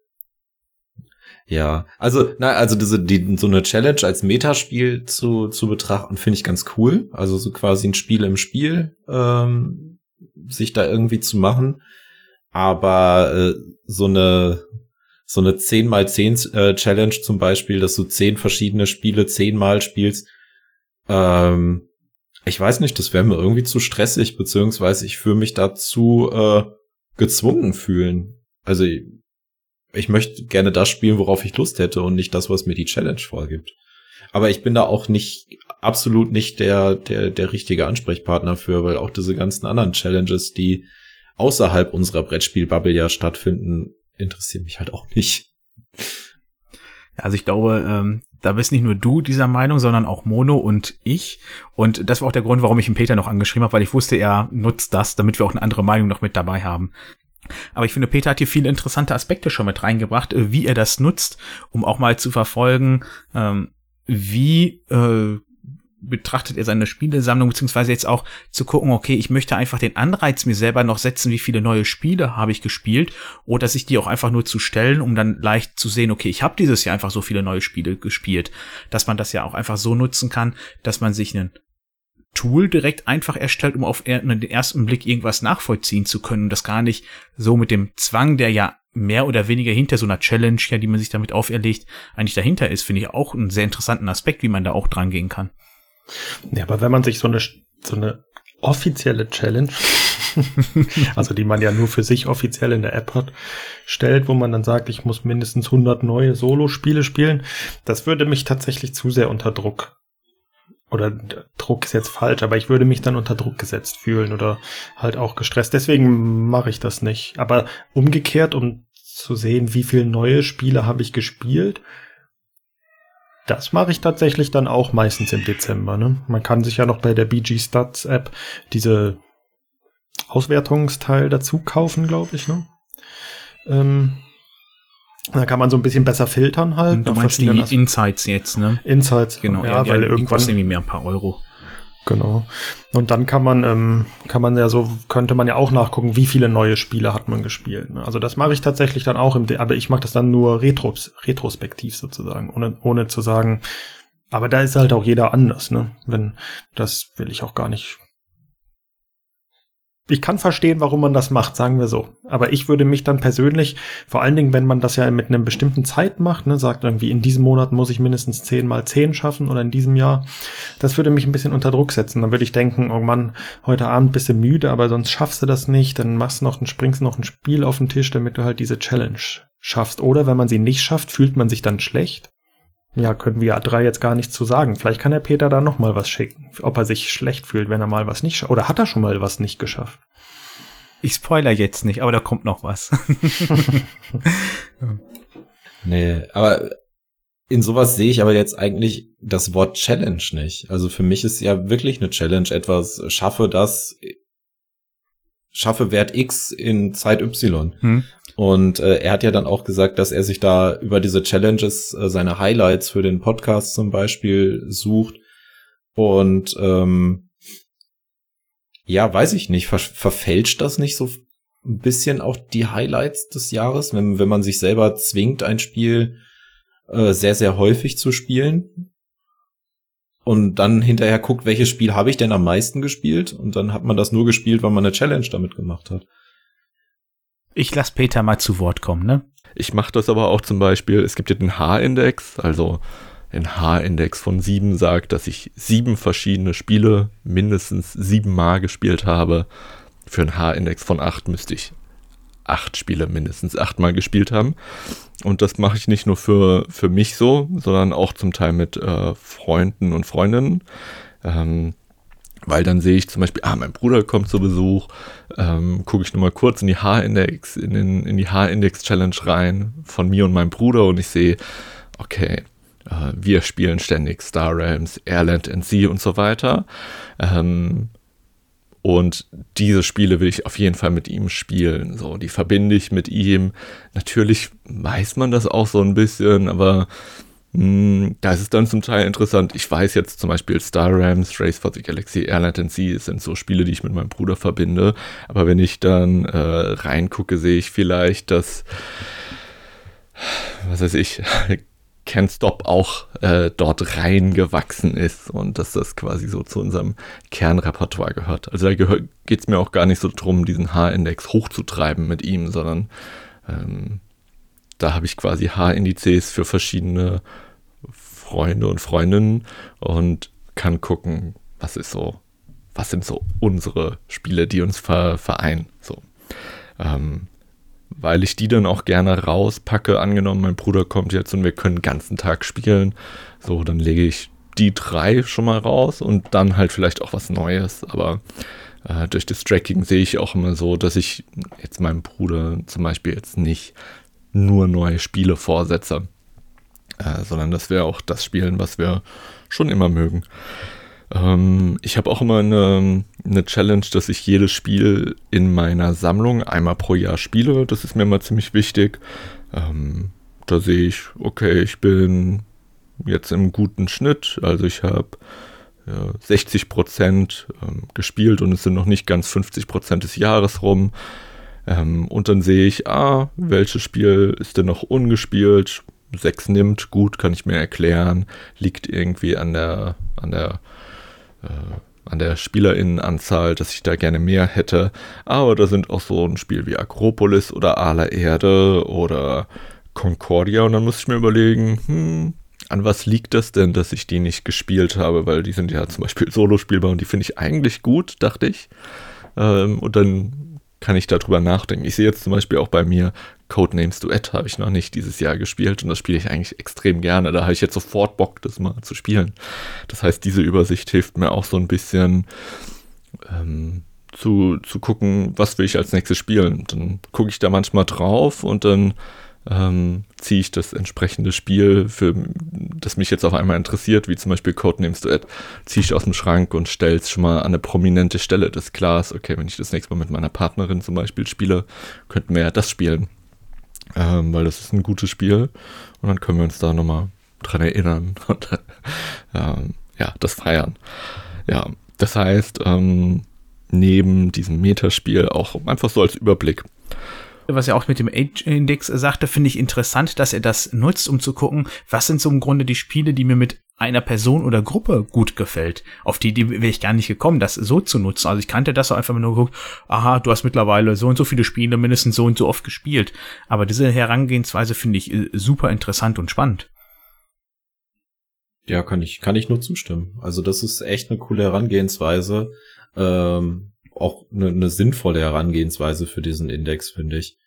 ja, also, na, also diese, die, so eine Challenge als Metaspiel zu, zu betrachten, finde ich ganz cool. Also so quasi ein Spiel im Spiel. Ähm, sich da irgendwie zu machen. Aber äh, so eine so eine 10 mal 10 äh, Challenge zum Beispiel, dass du zehn verschiedene Spiele zehnmal spielst, ähm, ich weiß nicht, das wäre mir irgendwie zu stressig, beziehungsweise ich fühle mich dazu äh, gezwungen fühlen. Also ich, möchte gerne das spielen, worauf ich Lust hätte und nicht das, was mir die Challenge vorgibt. Aber ich bin da auch nicht, absolut nicht der, der, der richtige Ansprechpartner für, weil auch diese ganzen anderen Challenges, die außerhalb unserer Brettspielbubble ja stattfinden, interessieren mich halt auch nicht. Also ich glaube, ähm, da bist nicht nur du dieser Meinung, sondern auch Mono und ich. Und das war auch der Grund, warum ich ihn Peter noch angeschrieben habe, weil ich wusste, er nutzt das, damit wir auch eine andere Meinung noch mit dabei haben. Aber ich finde, Peter hat hier viele interessante Aspekte schon mit reingebracht, äh, wie er das nutzt, um auch mal zu verfolgen, ähm, wie äh, betrachtet er seine Spielesammlung, beziehungsweise jetzt auch zu gucken, okay, ich möchte einfach den Anreiz mir selber noch setzen, wie viele neue Spiele habe ich gespielt, oder sich die auch einfach nur zu stellen, um dann leicht zu sehen, okay, ich habe dieses Jahr einfach so viele neue Spiele gespielt, dass man das ja auch einfach so nutzen kann, dass man sich einen Tool direkt einfach erstellt, um auf den ersten Blick irgendwas nachvollziehen zu können und das gar nicht so mit dem Zwang, der ja mehr oder weniger hinter so einer Challenge, ja, die man sich damit auferlegt, eigentlich dahinter ist, finde ich auch einen sehr interessanten Aspekt, wie man da auch dran gehen kann. Ja, aber wenn man sich so eine, so eine offizielle Challenge, also die man ja nur für sich offiziell in der App hat, stellt, wo man dann sagt, ich muss mindestens 100 neue Solo-Spiele spielen, das würde mich tatsächlich zu sehr unter Druck oder Druck ist jetzt falsch, aber ich würde mich dann unter Druck gesetzt fühlen oder halt auch gestresst. Deswegen mache ich das nicht. Aber umgekehrt, um zu sehen, wie viele neue Spiele habe ich gespielt, das mache ich tatsächlich dann auch meistens im Dezember. Ne? Man kann sich ja noch bei der BG Stats App diese Auswertungsteil dazu kaufen, glaube ich. Ne? Ähm, da kann man so ein bisschen besser filtern halt. Du meinst die Insights jetzt, ne? Insights, genau. Ja, ja weil irgendwas irgendwie mehr ein paar Euro. Genau. Und dann kann man, ähm, kann man ja so, könnte man ja auch nachgucken, wie viele neue Spiele hat man gespielt. Ne? Also das mache ich tatsächlich dann auch im, aber ich mache das dann nur retros, retrospektiv sozusagen, ohne, ohne zu sagen, aber da ist halt auch jeder anders, ne? Wenn, das will ich auch gar nicht ich kann verstehen, warum man das macht, sagen wir so. Aber ich würde mich dann persönlich, vor allen Dingen, wenn man das ja mit einer bestimmten Zeit macht, ne, sagt irgendwie, in diesem Monat muss ich mindestens 10 mal 10 schaffen oder in diesem Jahr, das würde mich ein bisschen unter Druck setzen. Dann würde ich denken, oh Mann, heute Abend bist du müde, aber sonst schaffst du das nicht, dann machst du noch, springst noch ein Spiel auf den Tisch, damit du halt diese Challenge schaffst. Oder wenn man sie nicht schafft, fühlt man sich dann schlecht. Ja, können wir A3 jetzt gar nicht zu sagen. Vielleicht kann der Peter da noch mal was schicken, ob er sich schlecht fühlt, wenn er mal was nicht schafft. Oder hat er schon mal was nicht geschafft? Ich spoiler jetzt nicht, aber da kommt noch was. nee, aber in sowas sehe ich aber jetzt eigentlich das Wort Challenge nicht. Also für mich ist ja wirklich eine Challenge etwas, schaffe das schaffe Wert X in Zeit Y. Hm. Und äh, er hat ja dann auch gesagt, dass er sich da über diese Challenges äh, seine Highlights für den Podcast zum Beispiel sucht. Und ähm, ja, weiß ich nicht, ver verfälscht das nicht so ein bisschen auch die Highlights des Jahres, wenn, wenn man sich selber zwingt, ein Spiel äh, sehr, sehr häufig zu spielen? Und dann hinterher guckt, welches Spiel habe ich denn am meisten gespielt und dann hat man das nur gespielt, weil man eine Challenge damit gemacht hat. Ich lasse Peter mal zu Wort kommen, ne? Ich mache das aber auch zum Beispiel, es gibt ja den H-Index, also ein H-Index von sieben sagt, dass ich sieben verschiedene Spiele mindestens sieben Mal gespielt habe. Für einen H-Index von acht müsste ich acht Spiele mindestens achtmal gespielt haben. Und das mache ich nicht nur für, für mich so, sondern auch zum Teil mit äh, Freunden und Freundinnen. Ähm, weil dann sehe ich zum Beispiel, ah, mein Bruder kommt zu Besuch, ähm, gucke ich nur mal kurz in die H-Index, in, den, in die H-Index-Challenge rein von mir und meinem Bruder und ich sehe, okay, äh, wir spielen ständig Star Realms, Airland and Sea und so weiter. Ähm, und diese Spiele will ich auf jeden Fall mit ihm spielen. So, die verbinde ich mit ihm. Natürlich weiß man das auch so ein bisschen, aber mh, hm, da ist es dann zum Teil interessant. Ich weiß jetzt zum Beispiel Star Rams, Race for the Galaxy, Airlight and Sea sind so Spiele, die ich mit meinem Bruder verbinde. Aber wenn ich dann äh, reingucke, sehe ich vielleicht, dass was weiß ich, Can't Stop auch äh, dort reingewachsen ist und dass das quasi so zu unserem Kernrepertoire gehört. Also da geht es mir auch gar nicht so drum, diesen H-Index hochzutreiben mit ihm, sondern ähm, da habe ich quasi H-Indizes für verschiedene Freunde und Freundinnen und kann gucken, was ist so, was sind so unsere Spiele, die uns vereinen. So. Ähm, weil ich die dann auch gerne rauspacke. Angenommen, mein Bruder kommt jetzt und wir können den ganzen Tag spielen. So, dann lege ich die drei schon mal raus und dann halt vielleicht auch was Neues. Aber äh, durch das Tracking sehe ich auch immer so, dass ich jetzt meinem Bruder zum Beispiel jetzt nicht nur neue Spiele vorsetze, äh, sondern dass wir auch das spielen, was wir schon immer mögen. Ähm, ich habe auch immer eine, eine Challenge, dass ich jedes Spiel in meiner Sammlung einmal pro Jahr spiele. Das ist mir immer ziemlich wichtig. Ähm, da sehe ich, okay, ich bin jetzt im guten Schnitt. Also ich habe ja, 60 Prozent ähm, gespielt und es sind noch nicht ganz 50 Prozent des Jahres rum. Ähm, und dann sehe ich, ah, welches Spiel ist denn noch ungespielt? Sechs nimmt, gut, kann ich mir erklären. Liegt irgendwie an der, an der äh, an der Spielerinnenanzahl, dass ich da gerne mehr hätte. Aber da sind auch so ein Spiel wie Akropolis oder Ala Erde oder Concordia und dann muss ich mir überlegen, hm, an was liegt das denn, dass ich die nicht gespielt habe, weil die sind ja zum Beispiel solo spielbar und die finde ich eigentlich gut, dachte ich. Ähm, und dann kann ich darüber nachdenken. Ich sehe jetzt zum Beispiel auch bei mir Codenames Duett habe ich noch nicht dieses Jahr gespielt und das spiele ich eigentlich extrem gerne. Da habe ich jetzt sofort Bock, das mal zu spielen. Das heißt, diese Übersicht hilft mir auch so ein bisschen ähm, zu, zu gucken, was will ich als nächstes spielen. Dann gucke ich da manchmal drauf und dann ähm, ziehe ich das entsprechende Spiel, für das mich jetzt auf einmal interessiert, wie zum Beispiel Codenames Duett, ziehe ich aus dem Schrank und stelle es schon mal an eine prominente Stelle des Glas. Okay, wenn ich das nächste Mal mit meiner Partnerin zum Beispiel spiele, könnten wir ja das spielen. Ähm, weil das ist ein gutes Spiel und dann können wir uns da nochmal dran erinnern und ähm, ja, das feiern. Ja, das heißt, ähm, neben diesem Metaspiel auch einfach so als Überblick was er auch mit dem Age-Index sagte, finde ich interessant, dass er das nutzt, um zu gucken, was sind so im Grunde die Spiele, die mir mit einer Person oder Gruppe gut gefällt. Auf die, die wäre ich gar nicht gekommen, das so zu nutzen. Also ich kannte das einfach nur geguckt, aha, du hast mittlerweile so und so viele Spiele mindestens so und so oft gespielt. Aber diese Herangehensweise finde ich äh, super interessant und spannend. Ja, kann ich, kann ich nur zustimmen. Also das ist echt eine coole Herangehensweise. Ähm, auch eine, eine sinnvolle Herangehensweise für diesen Index, finde ich.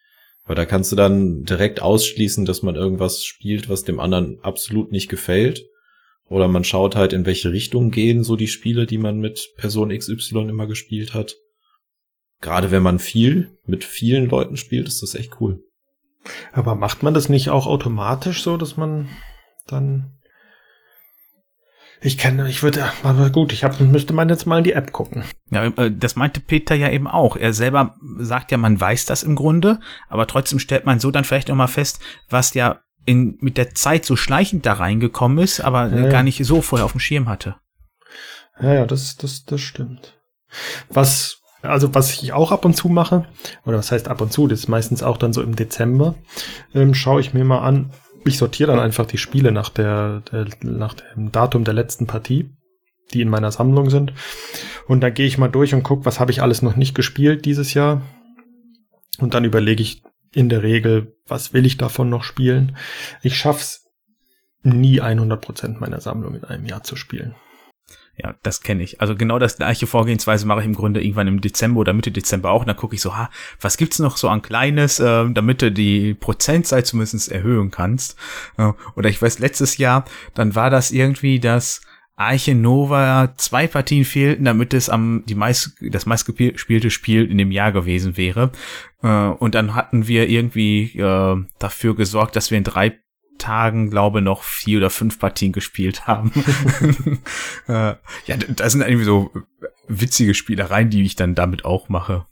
Weil da kannst du dann direkt ausschließen, dass man irgendwas spielt, was dem anderen absolut nicht gefällt. Oder man schaut halt, in welche Richtung gehen so die Spiele, die man mit Person XY immer gespielt hat. Gerade wenn man viel mit vielen Leuten spielt, ist das echt cool. Aber macht man das nicht auch automatisch so, dass man dann Ich kenne, ich würde, aber gut, ich hab, müsste man jetzt mal in die App gucken. Ja, äh, das meinte Peter ja eben auch. Er selber sagt ja, man weiß das im Grunde, aber trotzdem stellt man so dann vielleicht auch mal fest, was ja in, mit der Zeit so schleichend da reingekommen ist, aber Ja, ja. gar nicht so vorher auf dem Schirm hatte. Ja, ja, das, das, das stimmt. Was, also was ich auch ab und zu mache, oder was heißt ab und zu, das ist meistens auch dann so im Dezember, ähm, schaue ich mir mal an, ich sortiere dann einfach die Spiele nach der, der, nach dem Datum der letzten Partie, die in meiner Sammlung sind. Und dann gehe ich mal durch und gucke, was habe ich alles noch nicht gespielt dieses Jahr. Und dann überlege ich in der Regel, was will ich davon noch spielen. Ich schaff's nie 100% meiner Sammlung in einem Jahr zu spielen. Ja, das kenne ich. Also genau das gleiche Vorgehensweise mache ich im Grunde irgendwann im Dezember oder Mitte Dezember auch. Und dann gucke ich so, ha, was gibt's noch so an Kleines, äh, damit du die Prozentzahl zumindest erhöhen kannst. Äh, oder ich weiß, letztes Jahr, dann war das irgendwie, dass Arche Nova zwei Partien fehlten, damit es am die meist, das meistgespielte Spiel in dem Jahr gewesen wäre. Äh, und dann hatten wir irgendwie äh, dafür gesorgt, dass wir in drei Tagen, glaube noch vier oder fünf Partien gespielt haben. äh, ja, das sind irgendwie so witzige Spielereien, die ich dann damit auch mache.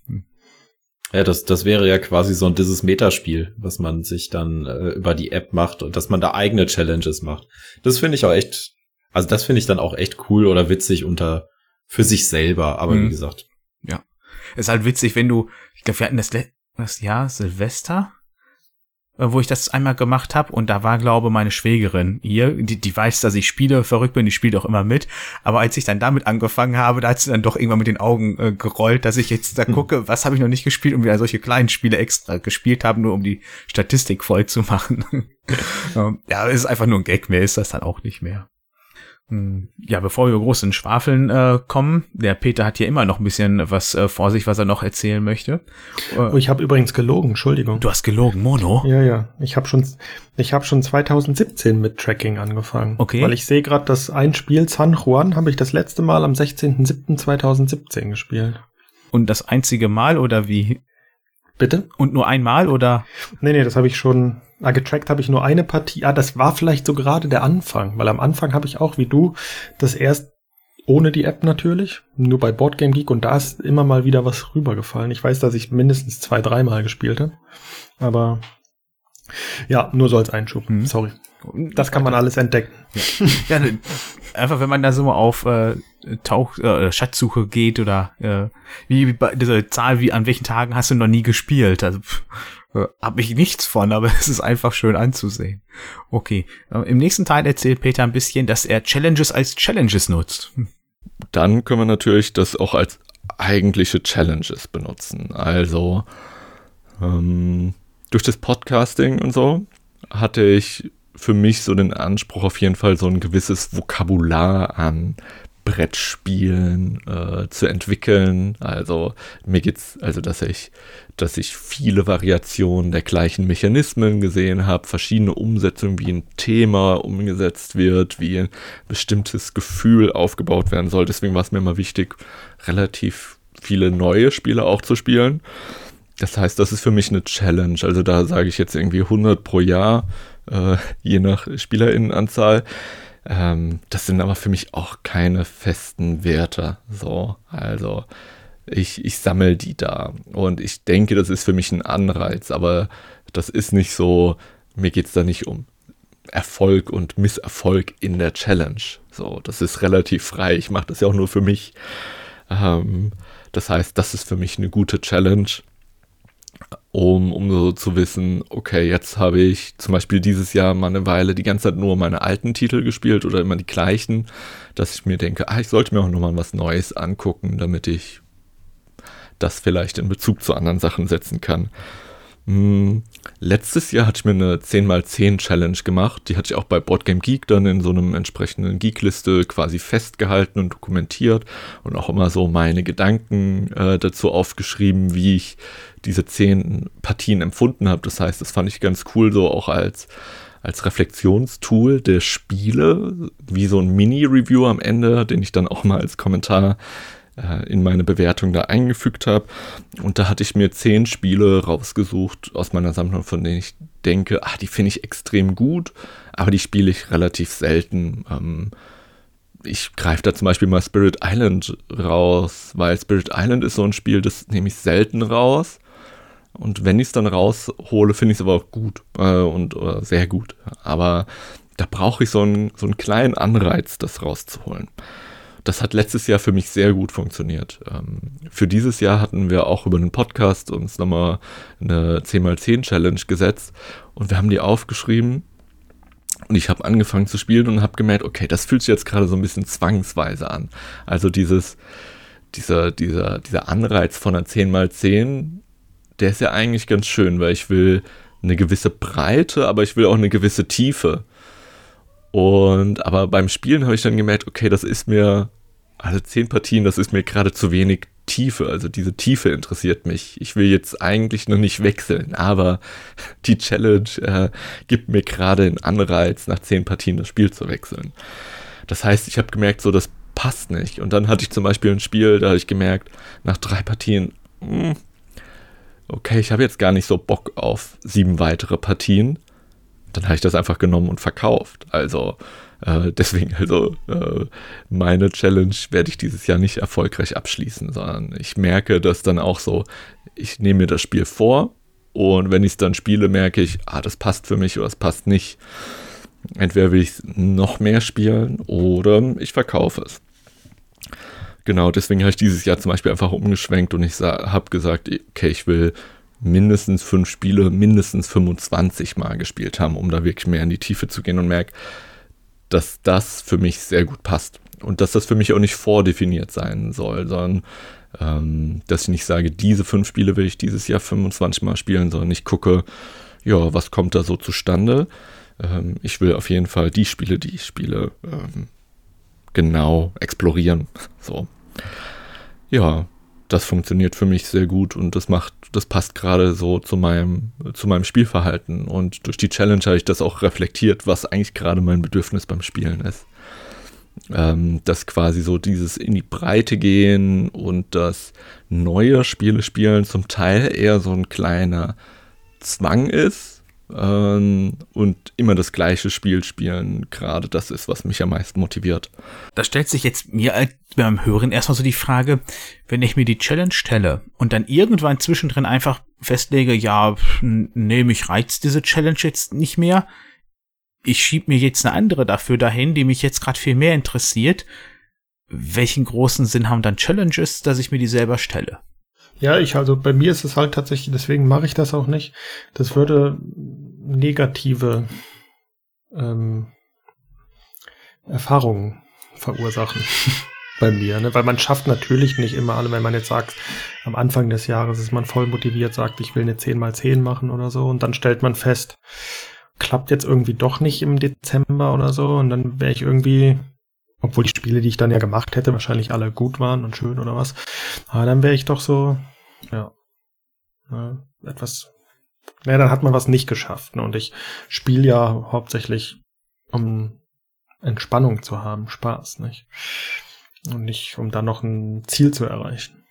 Ja, das, das wäre ja quasi so ein dieses Metaspiel, was man sich dann äh, über die App macht und dass man da eigene Challenges macht. Das finde ich auch echt, also das finde ich dann auch echt cool oder witzig unter für sich selber. Aber Mhm. wie gesagt, Ist halt witzig, wenn du, ich glaube, wir hatten das, das Jahr Silvester, äh, wo ich das einmal gemacht habe und da war, glaube meine Schwägerin hier, die, die weiß, dass ich spiele, verrückt bin, die spielt auch immer mit. Aber als ich dann damit angefangen habe, da hat sie dann doch irgendwann mit den Augen äh, gerollt, dass ich jetzt da gucke, was habe ich noch nicht gespielt und wieder solche kleinen Spiele extra gespielt habe, nur um die Statistik voll zu machen. Ja, es ist einfach nur ein Gag, mehr ist das dann auch nicht mehr. Hm, Ja, bevor wir groß in Schwafeln äh, kommen, der Peter hat hier immer noch ein bisschen was äh, vor sich, was er noch erzählen möchte. Oh, Äh, ich habe übrigens gelogen, Entschuldigung. du hast gelogen, Mono. Ja, ja. Ich habe schon, ich habe schon 2017 mit Tracking angefangen. Okay. Weil ich sehe gerade, dass ein Spiel San Juan habe ich das letzte Mal am 16.07.2017 gespielt. Und das einzige Mal oder wie? Bitte? Und nur einmal oder? Nee, nee, das habe ich schon. Ah, getrackt habe ich nur eine Partie. Ah, das war vielleicht so gerade der Anfang, weil am Anfang habe ich auch wie du das erst ohne die App natürlich, nur bei Boardgame Geek und da ist immer mal wieder was rübergefallen. Ich weiß, dass ich mindestens zwei, dreimal gespielt habe, aber ja, nur so als Einschub. Mhm. Sorry. Das kann man alles entdecken. Ja, ne, einfach wenn man da so auf äh, Tauch äh, Schatzsuche geht oder äh, wie bei diese Zahl wie an welchen Tagen hast du noch nie gespielt? Also pff, äh, habe ich nichts von, aber es ist einfach schön anzusehen. Okay, äh, im nächsten Teil erzählt Peter ein bisschen, dass er Challenges als Challenges nutzt. Hm. Dann können wir natürlich das auch als eigentliche Challenges benutzen. Also ähm, durch das Podcasting und so hatte ich für mich so den Anspruch auf jeden Fall so ein gewisses Vokabular an Brettspielen äh, zu entwickeln. Also mir geht's, also dass ich, dass ich viele Variationen der gleichen Mechanismen gesehen habe, verschiedene Umsetzungen, wie ein Thema umgesetzt wird, wie ein bestimmtes Gefühl aufgebaut werden soll. Deswegen war es mir immer wichtig, relativ viele neue Spiele auch zu spielen. Das heißt, das ist für mich eine Challenge. Also da sage ich jetzt irgendwie 100 pro Jahr, äh, je nach Spielerinnenanzahl. Ähm, das sind aber für mich auch keine festen Werte. So, also ich, ich sammle die da. Und ich denke, das ist für mich ein Anreiz. Aber das ist nicht so, mir geht es da nicht um Erfolg und Misserfolg in der Challenge. So, das ist relativ frei. Ich mache das ja auch nur für mich. Ähm, das heißt, das ist für mich eine gute Challenge um, um so zu wissen, okay, jetzt habe ich zum Beispiel dieses Jahr mal eine Weile die ganze Zeit nur meine alten Titel gespielt oder immer die gleichen, dass ich mir denke, ah, ich sollte mir auch nochmal was Neues angucken, damit ich das vielleicht in Bezug zu anderen Sachen setzen kann. Hm, letztes Jahr hatte ich mir eine 10x10 Challenge gemacht. Die hatte ich auch bei Boardgame Geek dann in so einem entsprechenden Geek-Liste quasi festgehalten und dokumentiert und auch immer so meine Gedanken äh, dazu aufgeschrieben, wie ich diese zehn Partien empfunden habe. Das heißt, das fand ich ganz cool, so auch als, als Reflexionstool der Spiele, wie so ein Mini-Review am Ende, den ich dann auch mal als Kommentar in meine Bewertung da eingefügt habe. Und da hatte ich mir zehn Spiele rausgesucht aus meiner Sammlung, von denen ich denke, ah, die finde ich extrem gut, aber die spiele ich relativ selten. Ähm, ich greife da zum Beispiel mal Spirit Island raus, weil Spirit Island ist so ein Spiel, das nehme ich selten raus. Und wenn ich es dann raushole, finde ich es aber auch gut äh, und sehr gut. Aber da brauche ich so einen, so einen kleinen Anreiz, das rauszuholen. Das hat letztes Jahr für mich sehr gut funktioniert. Ähm, für dieses Jahr hatten wir auch über einen Podcast uns nochmal eine 10x10 Challenge gesetzt und wir haben die aufgeschrieben und ich habe angefangen zu spielen und habe gemerkt, okay, das fühlt sich jetzt gerade so ein bisschen zwangsweise an. Also dieses, dieser, dieser, dieser Anreiz von einer 10x10, der ist ja eigentlich ganz schön, weil ich will eine gewisse Breite, aber ich will auch eine gewisse Tiefe. Und aber beim Spielen habe ich dann gemerkt, okay, das ist mir, also zehn Partien, das ist mir gerade zu wenig Tiefe. Also diese Tiefe interessiert mich. Ich will jetzt eigentlich noch nicht wechseln, aber die Challenge äh, gibt mir gerade einen Anreiz, nach zehn Partien das Spiel zu wechseln. Das heißt, ich habe gemerkt, so das passt nicht. Und dann hatte ich zum Beispiel ein Spiel, da habe ich gemerkt, nach drei Partien, mh, hm, okay, ich habe jetzt gar nicht so Bock auf sieben weitere Partien dann habe ich das einfach genommen und verkauft. Also äh, deswegen, also äh, meine Challenge werde ich dieses Jahr nicht erfolgreich abschließen, sondern ich merke das dann auch so, ich nehme mir das Spiel vor und wenn ich es dann spiele, merke ich, ah, das passt für mich oder es passt nicht. Entweder will ich noch mehr spielen oder ich verkaufe es. Genau, deswegen habe ich dieses Jahr zum Beispiel einfach umgeschwenkt und ich habe gesagt, okay, ich will mindestens fünf Spiele, mindestens 25 Mal gespielt haben, um da wirklich mehr in die Tiefe zu gehen und merke, dass das für mich sehr gut passt. Und dass das für mich auch nicht vordefiniert sein soll, sondern ähm, dass ich nicht sage, diese fünf Spiele will ich dieses Jahr 25 Mal spielen, sondern ich gucke, ja, was kommt da so zustande. Ähm, ich will auf jeden Fall die Spiele, die ich spiele, ähm, genau explorieren. So. Ja, das funktioniert für mich sehr gut und das macht, das passt gerade so zu meinem, zu meinem Spielverhalten. Und durch die Challenge habe ich das auch reflektiert, was eigentlich gerade mein Bedürfnis beim Spielen ist. Ähm, dass quasi so dieses in die Breite gehen und das neue Spiele spielen zum Teil eher so ein kleiner Zwang ist, und immer das gleiche Spiel spielen, gerade das ist, was mich am meisten motiviert. Da stellt sich jetzt mir beim Hören erstmal so die Frage, wenn ich mir die Challenge stelle und dann irgendwann zwischendrin einfach festlege, ja, nee, mich reizt diese Challenge jetzt nicht mehr, ich schieb mir jetzt eine andere dafür dahin, die mich jetzt gerade viel mehr interessiert, welchen großen Sinn haben dann Challenges, dass ich mir die selber stelle? Ja, ich, also bei mir ist es halt tatsächlich, deswegen mache ich das auch nicht. Das würde negative ähm, Erfahrungen verursachen bei mir, ne? weil man schafft natürlich nicht immer alle, wenn man jetzt sagt, am Anfang des Jahres ist man voll motiviert, sagt, ich will eine 10 mal 10 machen oder so und dann stellt man fest, klappt jetzt irgendwie doch nicht im Dezember oder so und dann wäre ich irgendwie obwohl die Spiele, die ich dann ja gemacht hätte, wahrscheinlich alle gut waren und schön oder was. Aber dann wäre ich doch so, ja, ne, etwas, naja, dann hat man was nicht geschafft. Ne? Und ich spiele ja hauptsächlich, um Entspannung zu haben, Spaß, nicht? Und nicht, um dann noch ein Ziel zu erreichen.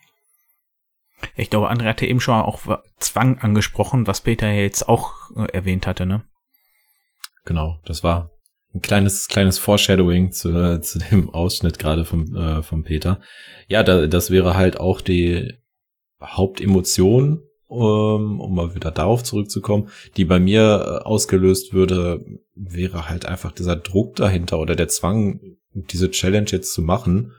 Ich glaube, André hatte eben schon auch Zwang angesprochen, was Peter ja jetzt auch äh, erwähnt hatte, ne? Genau, das war ein kleines, kleines Foreshadowing zu, zu dem Ausschnitt gerade vom, äh, vom Peter. Ja, da, das wäre halt auch die Hauptemotion, um, um mal wieder darauf zurückzukommen, die bei mir äh, ausgelöst würde, wäre halt einfach dieser Druck dahinter oder der Zwang, diese Challenge jetzt zu machen.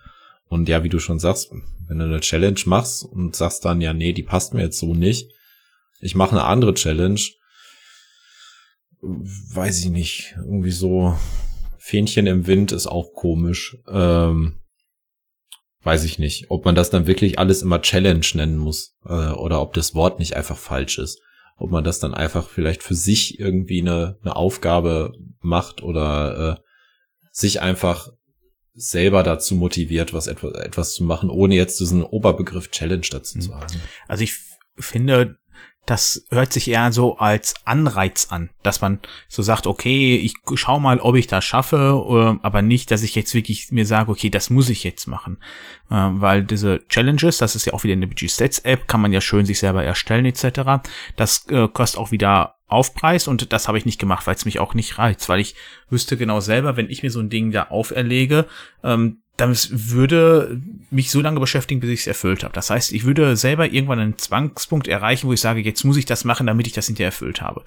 Und ja, wie du schon sagst, wenn du eine Challenge machst und sagst dann, ja, nee, die passt mir jetzt so nicht, ich mache eine andere Challenge, weiß ich nicht, irgendwie so Fähnchen im Wind ist auch komisch. Ähm, weiß ich nicht, ob man das dann wirklich alles immer Challenge nennen muss äh, oder ob das Wort nicht einfach falsch ist. Ob man das dann einfach vielleicht für sich irgendwie eine, eine Aufgabe macht oder äh, sich einfach selber dazu motiviert, was etwas, etwas zu machen, ohne jetzt diesen Oberbegriff Challenge dazu zu hm. haben. Also ich finde, das hört sich eher so als Anreiz an, dass man so sagt, okay, ich schau mal, ob ich das schaffe, äh, aber nicht, dass ich jetzt wirklich mir sage, okay, das muss ich jetzt machen. Äh, weil diese Challenges, das ist ja auch wieder eine BG Stats App, kann man ja schön sich selber erstellen etc. Das äh, kostet auch wieder Aufpreis und das habe ich nicht gemacht, weil es mich auch nicht reizt, weil ich wüsste genau selber, wenn ich mir so ein Ding da auferlege, ähm, das würde mich so lange beschäftigen, bis ich es erfüllt habe. Das heißt, ich würde selber irgendwann einen Zwangspunkt erreichen, wo ich sage, jetzt muss ich das machen, damit ich das hinterher erfüllt habe.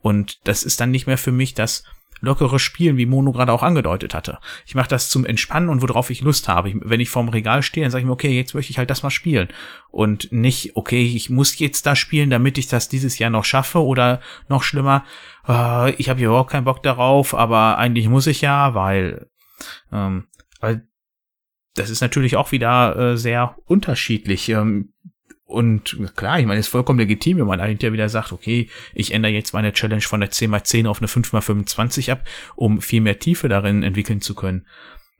Und das ist dann nicht mehr für mich das lockere Spielen, wie Mono gerade auch angedeutet hatte. Ich mache das zum Entspannen und worauf ich Lust habe. Ich, wenn ich vorm Regal stehe, dann sage ich mir, okay, jetzt möchte ich halt das mal spielen. Und nicht, okay, ich muss jetzt da spielen, damit ich das dieses Jahr noch schaffe oder noch schlimmer, äh, ich habe hier überhaupt keinen Bock darauf, aber eigentlich muss ich ja, weil, ähm, weil das ist natürlich auch wieder äh, sehr unterschiedlich. Ähm, und klar, ich meine, es ist vollkommen legitim, wenn man hinterher wieder sagt, okay, ich ändere jetzt meine Challenge von der 10x10 auf eine 5x25 ab, um viel mehr Tiefe darin entwickeln zu können.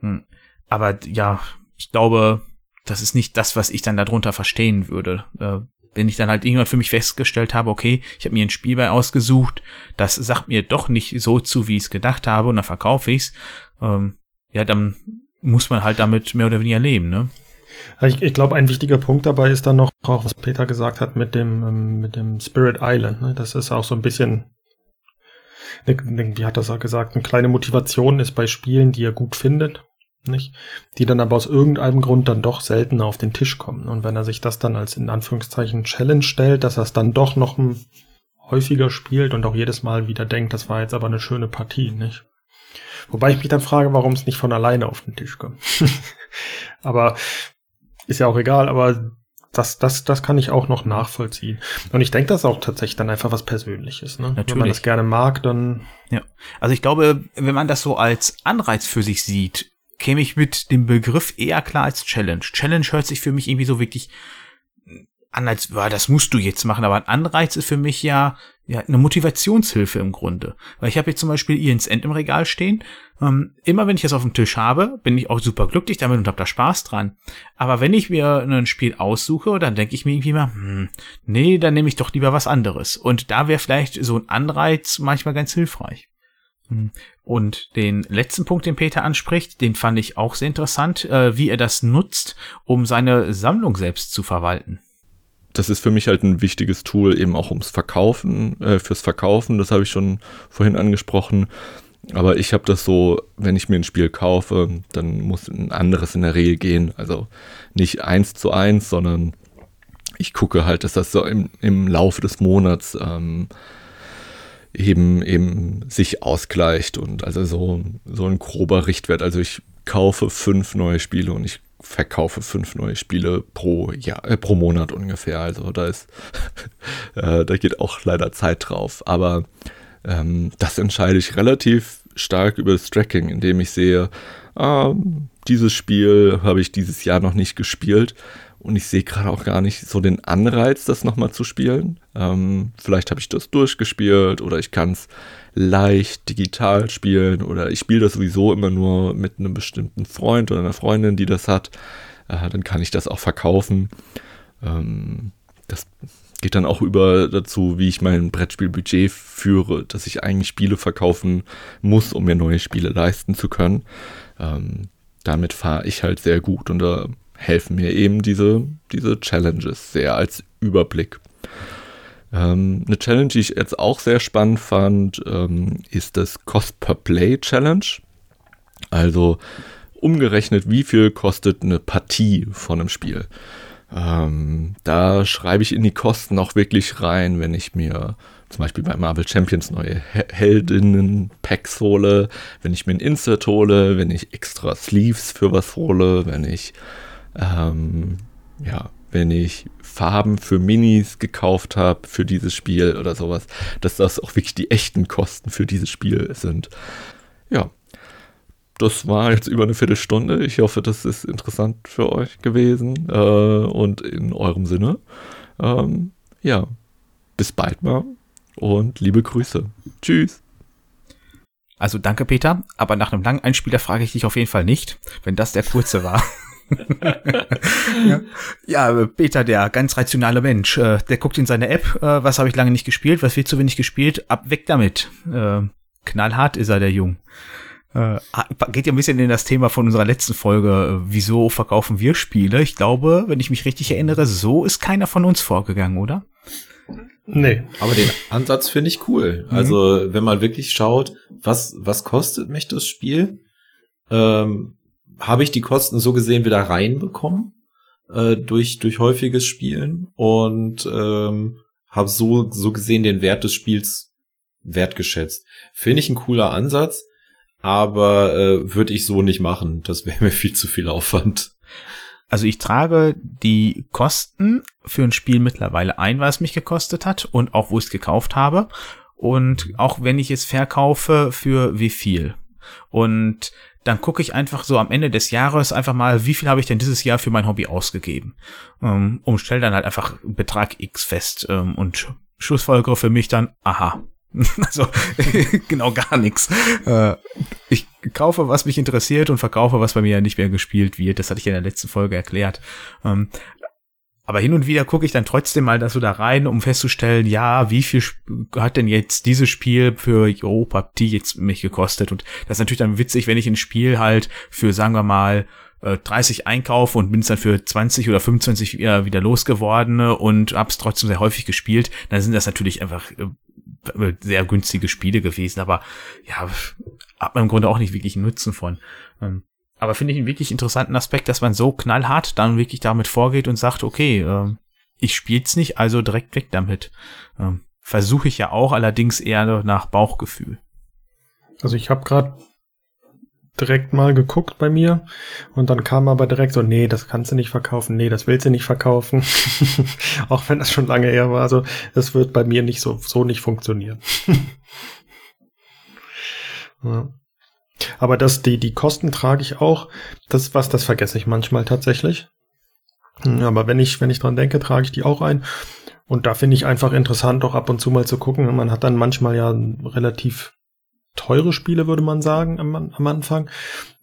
Hm. Aber ja, ich glaube, das ist nicht das, was ich dann darunter verstehen würde. Äh, wenn ich dann halt irgendwann für mich festgestellt habe, okay, ich habe mir ein Spiel bei ausgesucht, das sagt mir doch nicht so zu, wie ich es gedacht habe, und dann verkaufe ich's. Ähm, ja, dann muss man halt damit mehr oder weniger leben, ne? Ich, ich glaube, ein wichtiger Punkt dabei ist dann noch auch, was Peter gesagt hat mit dem, ähm, mit dem Spirit Island. Ne? Das ist auch so ein bisschen, wie hat das auch gesagt, eine kleine Motivation ist bei Spielen, die er gut findet, nicht? Die dann aber aus irgendeinem Grund dann doch seltener auf den Tisch kommen. Und wenn er sich das dann als in Anführungszeichen Challenge stellt, dass er es dann doch noch häufiger spielt und auch jedes Mal wieder denkt, das war jetzt aber eine schöne Partie, nicht? Wobei ich mich dann frage, warum es nicht von alleine auf den Tisch kommt. aber ist ja auch egal, aber das, das, das kann ich auch noch nachvollziehen. Und ich denke, das ist auch tatsächlich dann einfach was Persönliches. Ne? Natürlich. Wenn man das gerne mag, dann. Ja. Also ich glaube, wenn man das so als Anreiz für sich sieht, käme ich mit dem Begriff eher klar als Challenge. Challenge hört sich für mich irgendwie so wirklich an, als, boah, das musst du jetzt machen, aber ein Anreiz ist für mich ja, ja eine Motivationshilfe im Grunde. Weil ich habe jetzt zum Beispiel Ian's End im Regal stehen. Ähm, immer wenn ich das auf dem Tisch habe, bin ich auch super glücklich damit und habe da Spaß dran. Aber wenn ich mir ein Spiel aussuche, dann denke ich mir irgendwie mal, hm, nee, dann nehme ich doch lieber was anderes. Und da wäre vielleicht so ein Anreiz manchmal ganz hilfreich. Hm. Und den letzten Punkt, den Peter anspricht, den fand ich auch sehr interessant, äh, wie er das nutzt, um seine Sammlung selbst zu verwalten das ist für mich halt ein wichtiges Tool eben auch ums Verkaufen, äh, fürs Verkaufen, das habe ich schon vorhin angesprochen. Aber ich habe das so, wenn ich mir ein Spiel kaufe, dann muss ein anderes in der Regel gehen. Also nicht eins zu eins, sondern ich gucke halt, dass das so im, im Laufe des Monats ähm, eben eben sich ausgleicht und also so, so ein grober Richtwert. Also ich kaufe fünf neue Spiele und ich verkaufe fünf neue Spiele pro Jahr, äh, pro Monat ungefähr. Also da ist, äh, da geht auch leider Zeit drauf. Aber ähm, das entscheide ich relativ stark über das Tracking, indem ich sehe, äh, dieses Spiel habe ich dieses Jahr noch nicht gespielt und ich sehe gerade auch gar nicht so den Anreiz, das nochmal zu spielen. Ähm, vielleicht habe ich das durchgespielt oder ich kann es leicht digital spielen oder ich spiele das sowieso immer nur mit einem bestimmten Freund oder einer Freundin, die das hat. Äh, dann kann ich das auch verkaufen. Ähm, das geht dann auch über dazu, wie ich mein Brettspielbudget führe, dass ich eigentlich Spiele verkaufen muss, um mir neue Spiele leisten zu können. Ähm, damit fahre ich halt sehr gut und da helfen mir eben diese, diese Challenges sehr als Überblick. Ähm, eine Challenge, die ich jetzt auch sehr spannend fand, ähm, ist das Cost per Play Challenge. Also umgerechnet, wie viel kostet eine Partie von einem Spiel. Ähm, da schreibe ich in die Kosten auch wirklich rein, wenn ich mir zum Beispiel bei Marvel Champions neue Heldinnen-Packs hole, wenn ich mir ein Insert hole, wenn ich extra Sleeves für was hole, wenn ich ähm, ja, wenn ich Farben für Minis gekauft habe für dieses Spiel oder sowas, dass das auch wirklich die echten Kosten für dieses Spiel sind. Ja, das war jetzt über eine Viertelstunde. Ich hoffe, das ist interessant für euch gewesen äh, und in eurem Sinne. Ähm, ja, bis bald mal und liebe Grüße. Tschüss. Also danke, Peter, aber nach einem langen Einspieler frage ich dich auf jeden Fall nicht, wenn das der kurze war. Ja. ja, Peter, der ganz rationale Mensch, äh, der guckt in seine App, äh, was habe ich lange nicht gespielt, was wird zu wenig gespielt, ab weg damit. Äh, knallhart ist er, der Jung. Äh, geht ja ein bisschen in das Thema von unserer letzten Folge, äh, wieso verkaufen wir Spiele? Ich glaube, wenn ich mich richtig erinnere, so ist keiner von uns vorgegangen, oder? Nee. Aber den Ansatz finde ich cool. Mhm. Also, wenn man wirklich schaut, was, was kostet mich das Spiel? Ähm, Habe ich die Kosten so gesehen wieder reinbekommen? Äh, durch, durch häufiges Spielen und ähm, habe so, so gesehen den Wert des Spiels wertgeschätzt. Finde ich ein cooler Ansatz, aber äh, würde ich so nicht machen. Das wäre mir viel zu viel Aufwand. Also ich trage die Kosten für ein Spiel mittlerweile ein, was es mich gekostet hat und auch wo ich es gekauft habe. Und auch wenn ich es verkaufe, für wie viel. Und dann gucke ich einfach so am Ende des Jahres einfach mal, wie viel habe ich denn dieses Jahr für mein Hobby ausgegeben. Ähm, und stelle dann halt einfach Betrag X fest ähm, und Schlussfolgere für mich dann, aha, Also genau gar nichts. Äh, ich kaufe, was mich interessiert und verkaufe, was bei mir nicht mehr gespielt wird. Das hatte ich in der letzten Folge erklärt. Ähm, aber hin und wieder gucke ich dann trotzdem mal da so da rein, um festzustellen, ja, wie viel hat denn jetzt dieses Spiel für Europa die jetzt mich gekostet? Und das ist natürlich dann witzig, wenn ich ein Spiel halt für, sagen wir mal, 30 äh, einkaufe und bin es dann für 20 oder 25 wieder losgeworden und hab's trotzdem sehr häufig gespielt, dann sind das natürlich einfach äh, sehr günstige Spiele gewesen, aber ja, hat man im Grunde auch nicht wirklich einen Nutzen von. Aber finde ich einen wirklich interessanten Aspekt, dass man so knallhart dann wirklich damit vorgeht und sagt, okay, ähm, ich spiel's nicht, also direkt weg damit. Ähm, versuche ich ja auch, allerdings eher nach Bauchgefühl. Also ich habe gerade direkt mal geguckt bei mir und dann kam aber direkt so, nee, das kannst du nicht verkaufen, nee, das willst du nicht verkaufen. Auch wenn das schon lange her war, also es wird bei mir nicht so, so nicht funktionieren. ja. Aber das, die, die Kosten trage ich auch. Das was, das vergesse ich manchmal tatsächlich. Aber wenn ich, wenn ich dran denke, trage ich die auch ein. Und da finde ich einfach interessant, auch ab und zu mal zu gucken. Man hat dann manchmal ja relativ teure Spiele, würde man sagen, am, am Anfang.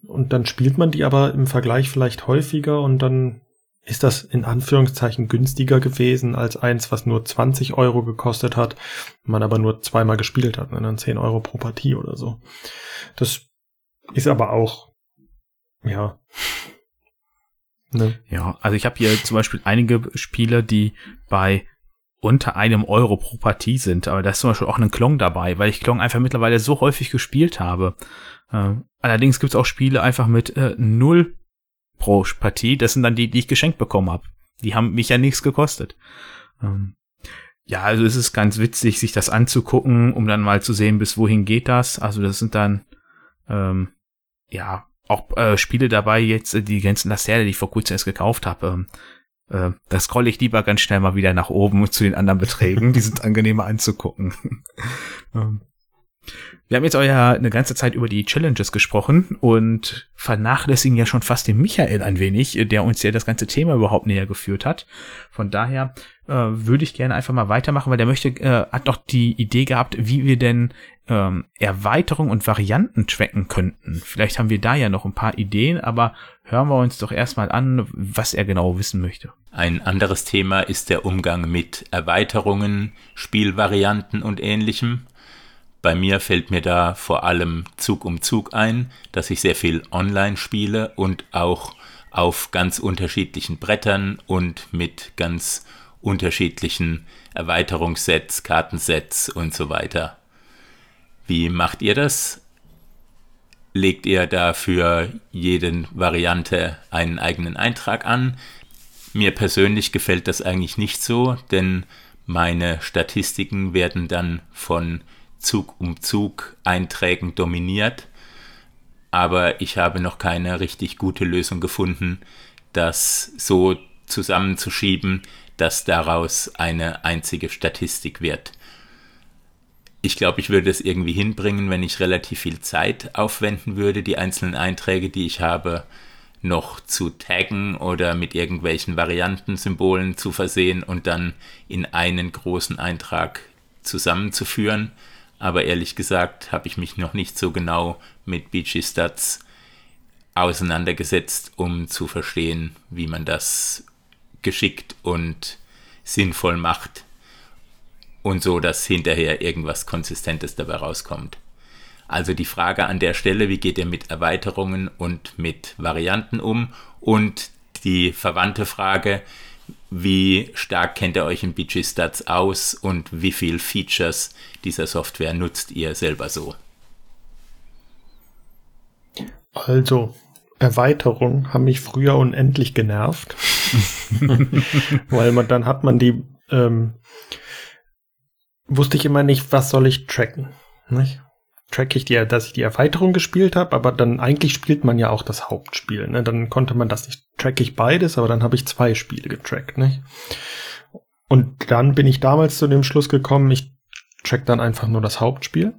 Und dann spielt man die aber im Vergleich vielleicht häufiger und dann ist das in Anführungszeichen günstiger gewesen als eins, was nur 20 Euro gekostet hat, man aber nur zweimal gespielt hat, und dann 10 Euro pro Partie oder so. Das ist aber auch, ja. Ne? Ja, also ich habe hier zum Beispiel einige Spiele, die bei unter einem Euro pro Partie sind. Aber da ist zum Beispiel auch ein Klong dabei, weil ich Klong einfach mittlerweile so häufig gespielt habe. Äh, allerdings gibt es auch Spiele einfach mit äh, null pro Partie. Das sind dann die, die ich geschenkt bekommen habe. Die haben mich ja nichts gekostet. Ähm, ja, also es ist ganz witzig, sich das anzugucken, um dann mal zu sehen, bis wohin geht das. Also das sind dann ähm, ja auch äh, Spiele dabei jetzt, äh, die ganzen Lacerte, die ich vor kurzem erst gekauft habe. Ähm, äh, da scrolle ich lieber ganz schnell mal wieder nach oben zu den anderen Beträgen. Die sind angenehmer anzugucken. ähm. Wir haben jetzt auch ja eine ganze Zeit über die Challenges gesprochen und vernachlässigen ja schon fast den Michael ein wenig, der uns ja das ganze Thema überhaupt näher geführt hat. Von daher äh, würde ich gerne einfach mal weitermachen, weil der möchte, äh, hat noch die Idee gehabt, wie wir denn ähm, Erweiterung und Varianten tracken könnten. Vielleicht haben wir da ja noch ein paar Ideen, aber hören wir uns doch erstmal an, was er genau wissen möchte. Ein anderes Thema ist der Umgang mit Erweiterungen, Spielvarianten und ähnlichem. Bei mir fällt mir da vor allem Zug um Zug ein, dass ich sehr viel online spiele und auch auf ganz unterschiedlichen Brettern und mit ganz unterschiedlichen Erweiterungssets, Kartensets und so weiter. Wie macht ihr das? Legt ihr da für jeden Variante einen eigenen Eintrag an? Mir persönlich gefällt das eigentlich nicht so, denn meine Statistiken werden dann von Zug um Zug Einträgen dominiert. Aber ich habe noch keine richtig gute Lösung gefunden, das so zusammenzuschieben, dass daraus eine einzige Statistik wird. Ich glaube, ich würde es irgendwie hinbringen, wenn ich relativ viel Zeit aufwenden würde, die einzelnen Einträge, die ich habe, noch zu taggen oder mit irgendwelchen Variantensymbolen zu versehen und dann in einen großen Eintrag zusammenzuführen. Aber ehrlich gesagt habe ich mich noch nicht so genau mit BG Stats auseinandergesetzt, um zu verstehen, wie man das geschickt und sinnvoll macht und so, dass hinterher irgendwas Konsistentes dabei rauskommt. Also die Frage an der Stelle, wie geht ihr mit Erweiterungen und mit Varianten um? Und die verwandte Frage, wie stark kennt ihr euch in BG Stats aus und wie viel Features dieser Software nutzt ihr selber so? Also, Erweiterungen haben mich früher unendlich genervt. Weil man dann hat man die, ähm, wusste ich immer nicht, was soll ich tracken. Nicht? Track ich die, dass ich die Erweiterung gespielt habe, aber dann eigentlich spielt man ja auch das Hauptspiel. Ne? Dann konnte man das nicht, track ich beides, aber dann habe ich zwei Spiele getrackt. Nicht? Und dann bin ich damals zu dem Schluss gekommen, ich track dann einfach nur das Hauptspiel.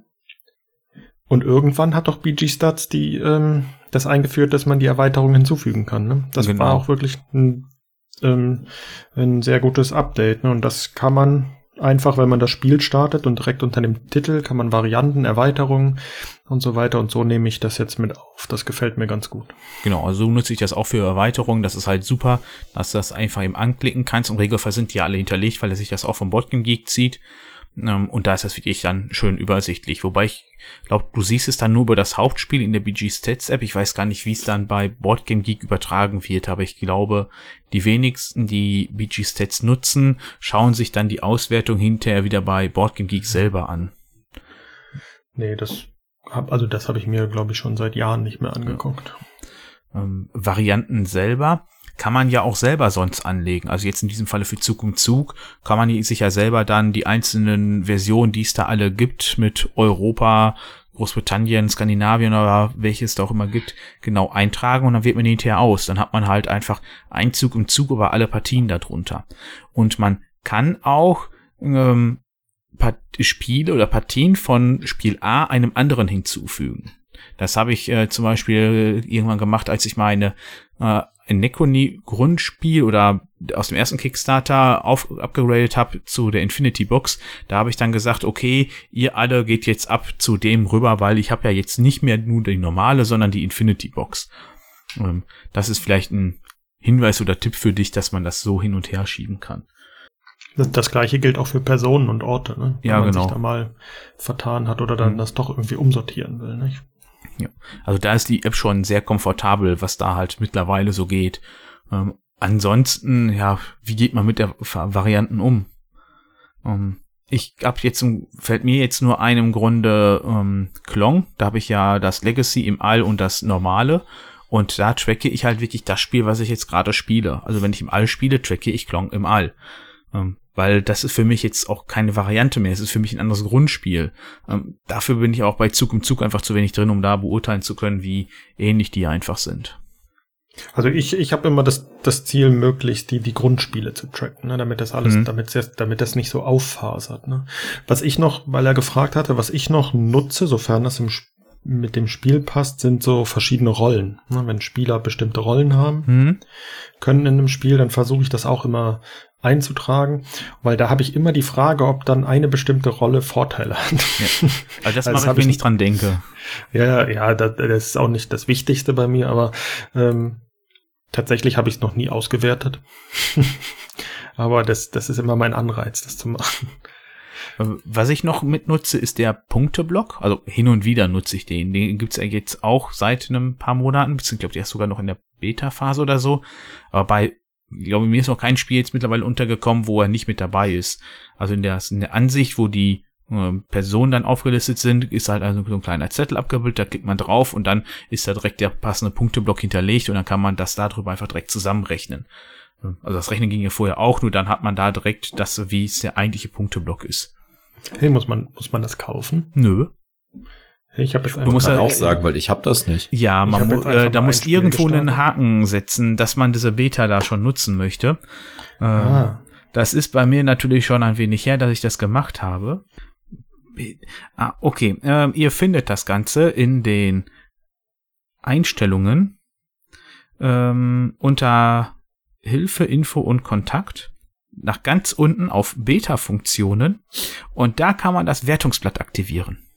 Und irgendwann hat doch BG Stats die ähm, das eingeführt, dass man die Erweiterung hinzufügen kann. Ne? Das genau. war auch wirklich ein, ähm, ein sehr gutes Update. Ne? Und das kann man einfach, wenn man das Spiel startet und direkt unter dem Titel kann man Varianten, Erweiterungen und so weiter. Und so nehme ich das jetzt mit auf. Das gefällt mir ganz gut. Genau, also so nutze ich das auch für Erweiterungen. Das ist halt super, dass du das einfach eben anklicken kannst. Im Regelfall sind die alle hinterlegt, weil er sich das auch vom Botgen Geek zieht. Ähm, und da ist das wirklich dann schön übersichtlich. Wobei ich glaube, du siehst es dann nur über das Hauptspiel in der BG Stats App. Ich weiß gar nicht, wie es dann bei Boardgame Geek übertragen wird, aber ich glaube, die wenigsten, die BG Stats nutzen, schauen sich dann die Auswertung hinterher wieder bei Boardgame Geek selber an. Nee, das hab, also das habe ich mir, glaube ich, schon seit Jahren nicht mehr angeguckt. Ähm, Varianten selber kann man ja auch selber sonst anlegen. Also jetzt in diesem Falle für Zug um Zug kann man sich ja selber dann die einzelnen Versionen, die es da alle gibt, mit Europa, Großbritannien, Skandinavien oder welches da auch immer gibt, genau eintragen und dann wird man hinterher aus. Dann hat man halt einfach Einzug im Zug über alle Partien darunter. Und man kann auch ähm, Spiele oder Partien von Spiel A einem anderen hinzufügen. Das habe ich äh, zum Beispiel irgendwann gemacht, als ich meine äh, ein Necrony Grundspiel oder aus dem ersten Kickstarter auf, abgegradet habe zu der Infinity Box, da habe ich dann gesagt, okay, ihr alle geht jetzt ab zu dem rüber, weil ich habe ja jetzt nicht mehr nur die normale, sondern die Infinity Box. Ähm, das ist vielleicht ein Hinweis oder Tipp für dich, dass man das so hin und her schieben kann. Das, gleiche gilt auch für Personen und Orte, ne? Wenn ja, man genau. sich da mal vertan hat oder dann mhm. das doch irgendwie umsortieren will, nicht? Ja. Also da ist die App schon sehr komfortabel, was da halt mittlerweile so geht. Ähm, ansonsten, ja, wie geht man mit der Varianten um? Ähm, ich hab jetzt, fällt mir jetzt nur einem Grunde ähm, Klong. Da habe ich ja das Legacy im All und das Normale. Und da tracke ich halt wirklich das Spiel, was ich jetzt gerade spiele. Also wenn ich im All spiele, tracke ich Klong im All. Ähm, weil das ist für mich jetzt auch keine Variante mehr. Es ist für mich ein anderes Grundspiel. Ähm, dafür bin ich auch bei Zug um Zug einfach zu wenig drin, um da beurteilen zu können, wie ähnlich die einfach sind. Also ich, ich habe immer das, das Ziel, möglichst die, die Grundspiele zu tracken, ne, damit das alles, mhm. damit, damit das nicht so auffasert. Ne. Was ich noch, weil er gefragt hatte, was ich noch nutze, sofern das im, mit dem Spiel passt, sind so verschiedene Rollen. Ne, wenn Spieler bestimmte Rollen haben, mhm. können in einem Spiel, dann versuche ich das auch immer einzutragen, weil da habe ich immer die Frage, ob dann eine bestimmte Rolle Vorteile hat. Ja. Also das also mache ich, wenn ich nicht dran denke. Ja, ja, das, das ist auch nicht das Wichtigste bei mir, aber ähm, tatsächlich habe ich es noch nie ausgewertet. aber das, das ist immer mein Anreiz, das zu machen. Was ich noch mitnutze, ist der Punkteblock. Also hin und wieder nutze ich den. Den gibt's ja jetzt auch seit einem paar Monaten, beziehungsweise glaube ich erst sogar noch in der Beta-Phase oder so. Aber bei ich glaube, mir ist noch kein Spiel jetzt mittlerweile untergekommen, wo er nicht mit dabei ist. Also in der, in der Ansicht, wo die äh, Personen dann aufgelistet sind, ist halt also so ein kleiner Zettel abgebildet, da klickt man drauf und dann ist da direkt der passende Punkteblock hinterlegt und dann kann man das darüber einfach direkt zusammenrechnen. Also das Rechnen ging ja vorher auch, nur dann hat man da direkt das, wie es der eigentliche Punkteblock ist. Hey, muss man, muss man das kaufen? Nö. Ich habe du musst ja auch sagen, weil ich habe das nicht. Ja, man mu äh, da muss irgendwo gestartet. einen Haken setzen, dass man diese Beta da schon nutzen möchte. Äh, ah. Das ist bei mir natürlich schon ein wenig her, dass ich das gemacht habe. Ah, okay. Äh, ihr findet das Ganze in den Einstellungen ähm, unter Hilfe, Info und Kontakt nach ganz unten auf Beta-Funktionen und da kann man das Wertungsblatt aktivieren.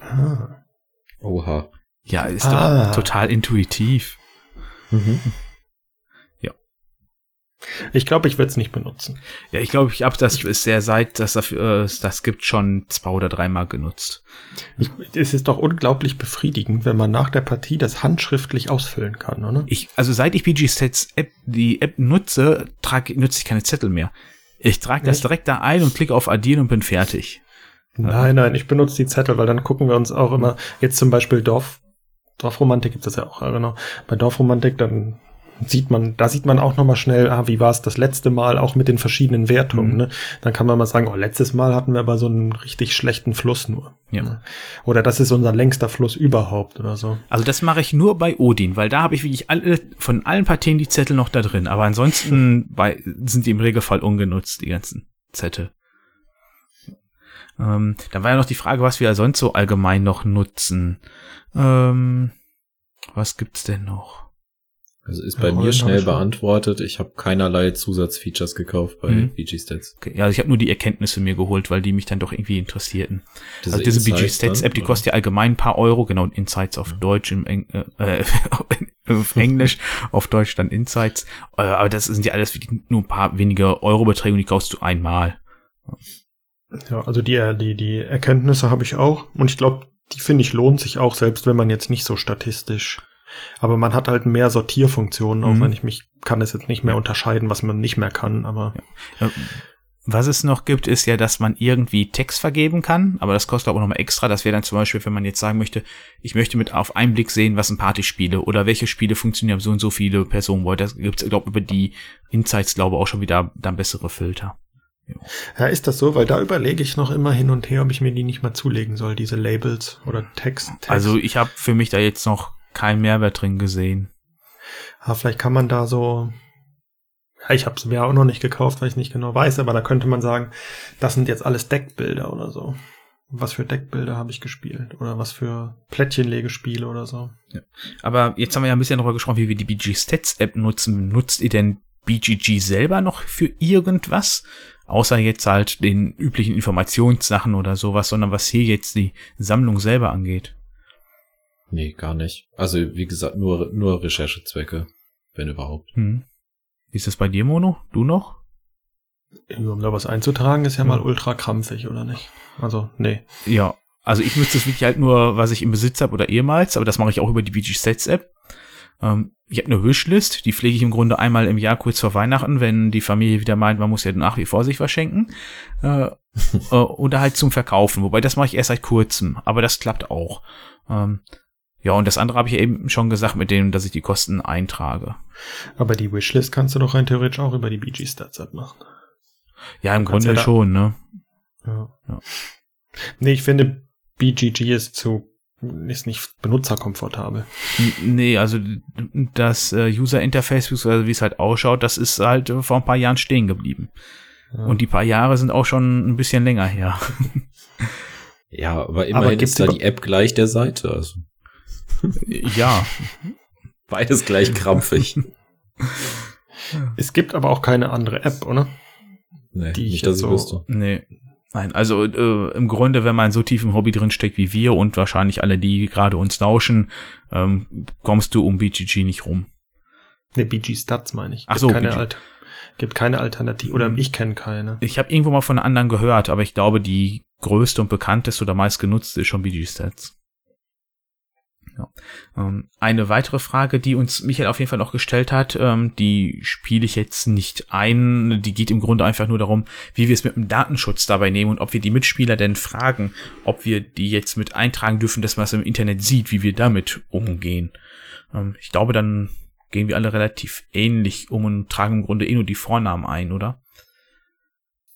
Ah. Oha. Ja, ist Ah. doch total intuitiv. Mhm. Ich glaube, ich werde es nicht benutzen. Ja, ich glaube, ich habe das ist sehr seit das dafür äh, das gibt schon zwei oder dreimal genutzt. Ich, es ist doch unglaublich befriedigend, wenn man nach der Partie das handschriftlich ausfüllen kann, oder? Ich also seit ich BG Stats App die App nutze, trage nutze ich keine Zettel mehr. Ich trage das direkt da ein und klicke auf Addieren und bin fertig. Nein, nein, ich benutze die Zettel, weil dann gucken wir uns auch immer, jetzt zum Beispiel Dorf, Dorfromantik gibt es ja auch, genau. Bei Dorfromantik, dann sieht man, da sieht man auch nochmal schnell, ah, wie war es das letzte Mal, auch mit den verschiedenen Wertungen, Mhm. ne? Dann kann man mal sagen, oh, letztes Mal hatten wir aber so einen richtig schlechten Fluss nur. Ja. Ne? Oder das ist unser längster Fluss überhaupt oder so. Also das mache ich nur bei Odin, weil da habe ich wirklich alle von allen Partien die Zettel noch da drin. Aber ansonsten bei, sind die im Regelfall ungenutzt, die ganzen Zettel. Ähm, dann war ja noch die Frage, was wir sonst so allgemein noch nutzen. Ähm, was gibt's denn noch? Also ist Ja, bei Rollen mir schnell beantwortet. Ich habe keinerlei Zusatzfeatures gekauft bei Mhm. BG Stats. Okay, ja, also ich habe nur die Erkenntnisse mir geholt, weil die mich dann doch irgendwie interessierten. Diese also diese BG Insights Stats dann, App, die kostet ja allgemein ein paar Euro, genau, Insights auf Deutsch, im Eng äh, äh, auf Englisch, auf Deutsch dann Insights. Äh, aber das sind ja alles nur ein paar wenige Eurobeträge und die kaufst du einmal. Ja, also die, die, die Erkenntnisse habe ich auch und ich glaube, die finde ich lohnt sich auch, selbst wenn man jetzt nicht so statistisch. Aber man hat halt mehr Sortierfunktionen, auch Mhm. wenn ich mich kann es jetzt nicht mehr unterscheiden, was man nicht mehr kann, aber Äh, Was es noch gibt, ist ja, dass man irgendwie Text vergeben kann, aber das kostet aber nochmal extra. Das wäre dann zum Beispiel, wenn man jetzt sagen möchte, ich möchte mit auf einen Blick sehen, was sind Partyspiele oder welche Spiele funktionieren so und so viele Personen wollen. Das gibt es, glaube über die Insights, glaube auch schon wieder dann bessere Filter. Ja, ist das so? Weil da überlege ich noch immer hin und her, ob ich mir die nicht mal zulegen soll, diese Labels oder Text. Text. Also ich habe für mich da jetzt noch keinen Mehrwert drin gesehen. ja, vielleicht kann man da so. Ja, ich habe es mir auch noch nicht gekauft, weil ich nicht genau weiß, aber da könnte man sagen, das sind jetzt alles Deckbilder oder so. Was für Deckbilder habe ich gespielt? Oder was für Plättchenlegespiele oder so. Aber jetzt haben wir ja ein bisschen darüber gesprochen, wie wir die BG Stats App nutzen. Nutzt ihr denn BGG selber noch für irgendwas? Außer jetzt halt den üblichen Informationssachen oder sowas, sondern was hier jetzt die Sammlung selber angeht. Nee, gar nicht. Also, wie gesagt, nur, nur Recherchezwecke, wenn überhaupt. Hm. Wie ist das bei dir, Mono? Du noch? Um da was einzutragen, ist ja mal Ja. ultra krampfig, oder nicht? Also, nee. Ja. Also ich nutze das wirklich halt nur, was ich im Besitz habe oder ehemals, aber das mache ich auch über die BG Stats App. Ähm, ich habe eine Wishlist, die pflege ich im Grunde einmal im Jahr kurz vor Weihnachten, wenn die Familie wieder meint, man muss ja nach wie vor sich was schenken. Äh, äh, oder halt zum Verkaufen, wobei das mache ich erst seit kurzem, aber das klappt auch. Ähm, ja, und das andere habe ich eben schon gesagt mit dem, dass ich die Kosten eintrage. Aber die Wishlist kannst du doch rein theoretisch auch über die BG Stats App machen. Ja, im Grunde ja schon, ne? Ja. Ja. Nee, ich finde, BGG ist zu, ist nicht benutzerkomfortabel. Nee, also das äh, User Interface, beziehungsweise wie es halt ausschaut, das ist halt äh, vor ein paar Jahren stehen geblieben. Ja. Und die paar Jahre sind auch schon ein bisschen länger her. Ja, aber immerhin gibt's ist da die App gleich der Seite. Also ja, beides gleich krampfig. Es gibt aber auch keine andere App, oder? nee, Die ich nicht, dass ich so- wüsste. nee. Nein, also äh, im Grunde, wenn man so tief im Hobby drin steckt wie wir und wahrscheinlich alle, die gerade uns lauschen, ähm, kommst du um BGG nicht rum. Ne, BG Stats meine ich. Ach Gibt so, keine BG. Alt gibt keine Alternative. Oder Mhm. ich kenne keine. Ich habe irgendwo mal von anderen gehört, aber ich glaube, die größte und bekannteste oder meist genutzte ist schon BG Stats. Ja. Ähm, eine weitere Frage, die uns Michael auf jeden Fall noch gestellt hat, ähm, die spiele ich jetzt nicht ein. Die geht im Grunde einfach nur darum, wie wir es mit dem Datenschutz dabei nehmen und ob wir die Mitspieler denn fragen, ob wir die jetzt mit eintragen dürfen, dass man es im Internet sieht, wie wir damit umgehen. Ähm, ich glaube, dann gehen wir alle relativ ähnlich um und tragen im Grunde eh nur die Vornamen ein, oder?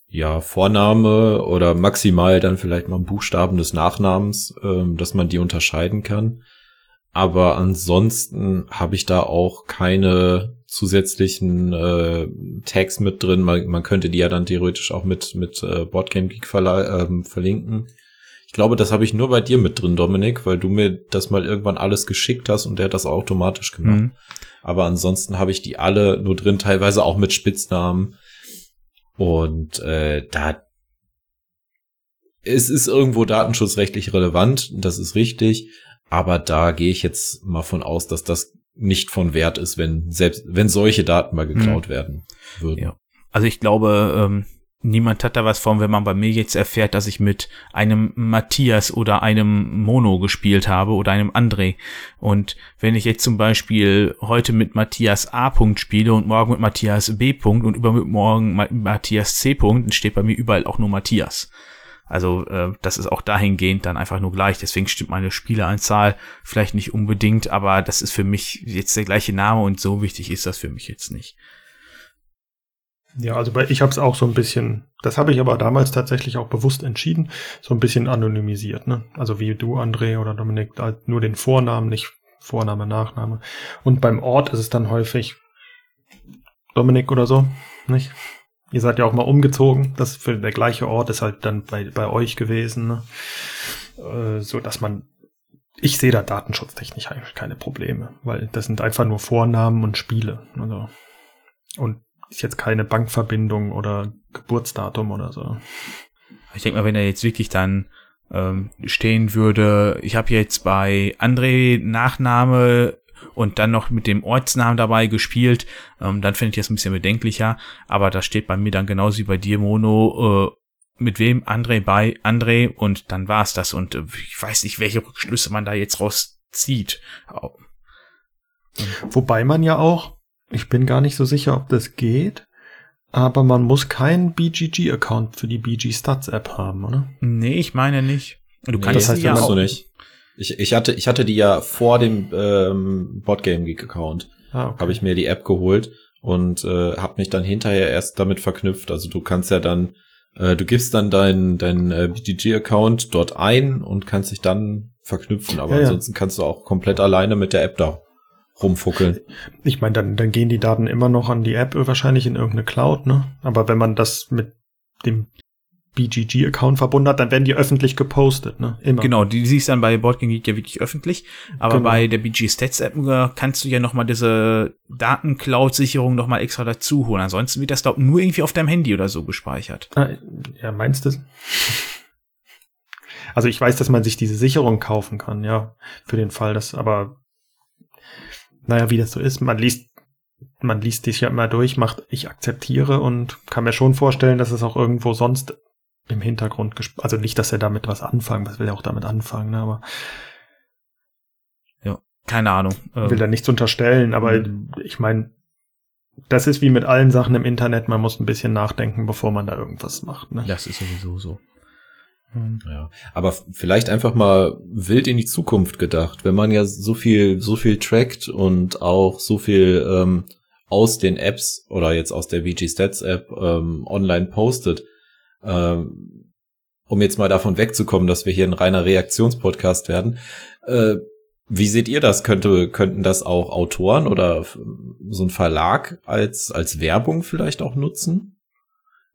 Ja, Vorname oder maximal dann vielleicht mal Buchstaben des Nachnamens, ähm, dass man die unterscheiden kann. Aber ansonsten habe ich da auch keine zusätzlichen äh, Tags mit drin. Man, man könnte die ja dann theoretisch auch mit mit äh, Boardgame Geek verla- ähm, verlinken. Ich glaube, das habe ich nur bei dir mit drin, Dominik, weil du mir das mal irgendwann alles geschickt hast und der hat das automatisch gemacht. Mhm. Aber ansonsten habe ich die alle nur drin, teilweise auch mit Spitznamen. Und äh, da es ist irgendwo datenschutzrechtlich relevant, das ist richtig, Aber da gehe ich jetzt mal von aus, dass das nicht von Wert ist, wenn selbst wenn solche Daten mal geklaut mhm. werden würden. Ja. Also ich glaube, ähm, niemand hat da was von, wenn man bei mir jetzt erfährt, dass ich mit einem Matthias oder einem Mono gespielt habe oder einem André. Und wenn ich jetzt zum Beispiel heute mit Matthias A. spiele und morgen mit Matthias B. und übermorgen mit Matthias C. dann steht bei mir überall auch nur Matthias. Also äh, das ist auch dahingehend dann einfach nur gleich. Deswegen stimmt meine Spieleranzahl vielleicht nicht unbedingt, aber das ist für mich jetzt der gleiche Name und so wichtig ist das für mich jetzt nicht. Ja, also ich habe es auch so ein bisschen, das habe ich aber damals tatsächlich auch bewusst entschieden, so ein bisschen anonymisiert. Ne? Also wie du, André oder Dominik, halt nur den Vornamen, nicht Vorname, Nachname. Und beim Ort ist es dann häufig Dominik oder so, nicht? Ihr seid ja auch mal umgezogen. Das für der gleiche Ort ist halt dann bei, bei euch gewesen. Ne? Äh, so dass man. Ich sehe da datenschutztechnisch eigentlich keine Probleme, weil das sind einfach nur Vornamen und Spiele. Also, und ist jetzt keine Bankverbindung oder Geburtsdatum oder so. Ich denke mal, wenn er jetzt wirklich dann ähm, stehen würde, ich habe jetzt bei André Nachname und dann noch mit dem Ortsnamen dabei gespielt, ähm, dann finde ich das ein bisschen bedenklicher. Aber da steht bei mir dann genauso wie bei dir, Mono, äh, mit wem André bei André und dann war's das. Und äh, ich weiß nicht, welche Rückschlüsse man da jetzt rauszieht. Wobei man ja auch, ich bin gar nicht so sicher, ob das geht, aber man muss keinen BGG-Account für die BG Stats App haben, oder? Nee, ich meine nicht. Du kannst nee, das heißt, ja auch nicht. Ich, ich, hatte, ich hatte die ja vor dem ähm, Boardgame Geek Account. Ah, okay. Habe ich mir die App geholt und äh, habe mich dann hinterher erst damit verknüpft. Also du kannst ja dann, äh, du gibst dann deinen dein, äh, BGG-Account dort ein und kannst dich dann verknüpfen. Aber ja, ansonsten ja. kannst du auch komplett alleine mit der App da rumfuckeln. Ich meine, dann, dann gehen die Daten immer noch an die App wahrscheinlich in irgendeine Cloud, ne? Aber wenn man das mit dem BGG-Account verbunden hat, dann werden die öffentlich gepostet, ne? Immer. Genau, die siehst dann bei Boardgame Geek ja wirklich öffentlich, aber genau. bei der BG Stats App äh, kannst du ja nochmal diese Datencloud-Sicherung nochmal extra dazu holen. Ansonsten wird das, glaub nur irgendwie auf deinem Handy oder so gespeichert. Ah, ja, meinst du? Also ich weiß, dass man sich diese Sicherung kaufen kann, ja, für den Fall, dass, aber naja, wie das so ist, man liest man liest dich ja immer durch, macht ich akzeptiere und kann mir schon vorstellen, dass es auch irgendwo sonst im Hintergrund, also nicht, dass er damit was anfangen, was will er auch damit anfangen, ne, aber ja, keine Ahnung. Will da nichts unterstellen, aber mhm. ich meine, das ist wie mit allen Sachen im Internet, man muss ein bisschen nachdenken, bevor man da irgendwas macht. Ne? Das ist sowieso so. Mhm. Ja, aber vielleicht einfach mal wild in die Zukunft gedacht, wenn man ja so viel, so viel trackt und auch so viel ähm, aus den Apps oder jetzt aus der VG Stats App ähm, online postet, ähm, um jetzt mal davon wegzukommen, dass wir hier ein reiner Reaktionspodcast werden. Äh, wie seht ihr das? Könnte, könnten das auch Autoren oder so ein Verlag als, als Werbung vielleicht auch nutzen?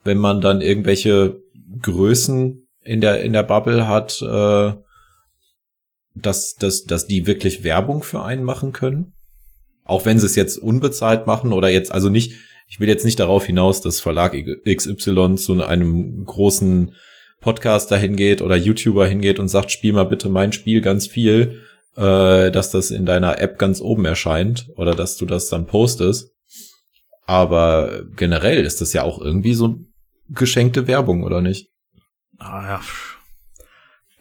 Wenn man dann irgendwelche Größen in der, in der Bubble hat, äh, dass, dass, dass die wirklich Werbung für einen machen können? Auch wenn sie es jetzt unbezahlt machen oder jetzt, also nicht, ich will jetzt nicht darauf hinaus, dass Verlag XY zu einem großen Podcaster hingeht oder YouTuber hingeht und sagt, spiel mal bitte mein Spiel ganz viel, äh, dass das in deiner App ganz oben erscheint oder dass du das dann postest. Aber generell ist das ja auch irgendwie so geschenkte Werbung, oder nicht? Ah,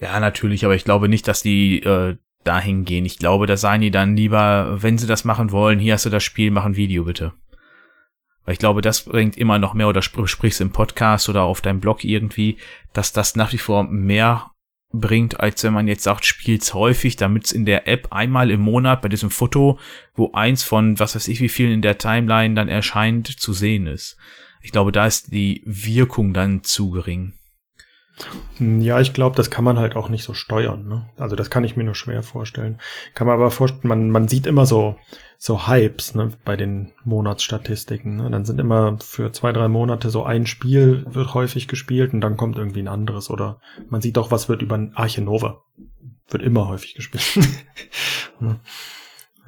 ja. ja, natürlich, aber ich glaube nicht, dass die äh, dahin gehen. Ich glaube, da seien die dann lieber, wenn sie das machen wollen, hier hast du das Spiel, mach ein Video bitte. Weil ich glaube, das bringt immer noch mehr, oder sp sprichst im Podcast oder auf deinem Blog irgendwie, dass das nach wie vor mehr bringt, als wenn man jetzt sagt, spielt's häufig, damit es in der App einmal im Monat bei diesem Foto, wo eins von was weiß ich wie vielen in der Timeline dann erscheint, zu sehen ist. Ich glaube, da ist die Wirkung dann zu gering. Ja, ich glaube, das kann man halt auch nicht so steuern. Ne? Also das kann ich mir nur schwer vorstellen. Kann man aber vorstellen, man, man sieht immer so, so Hypes ne, bei den Monatsstatistiken. Ne? Dann sind immer für zwei, drei Monate so ein Spiel wird häufig gespielt und dann kommt irgendwie ein anderes. Oder man sieht auch, was wird über ein Archinova. Wird immer häufig gespielt.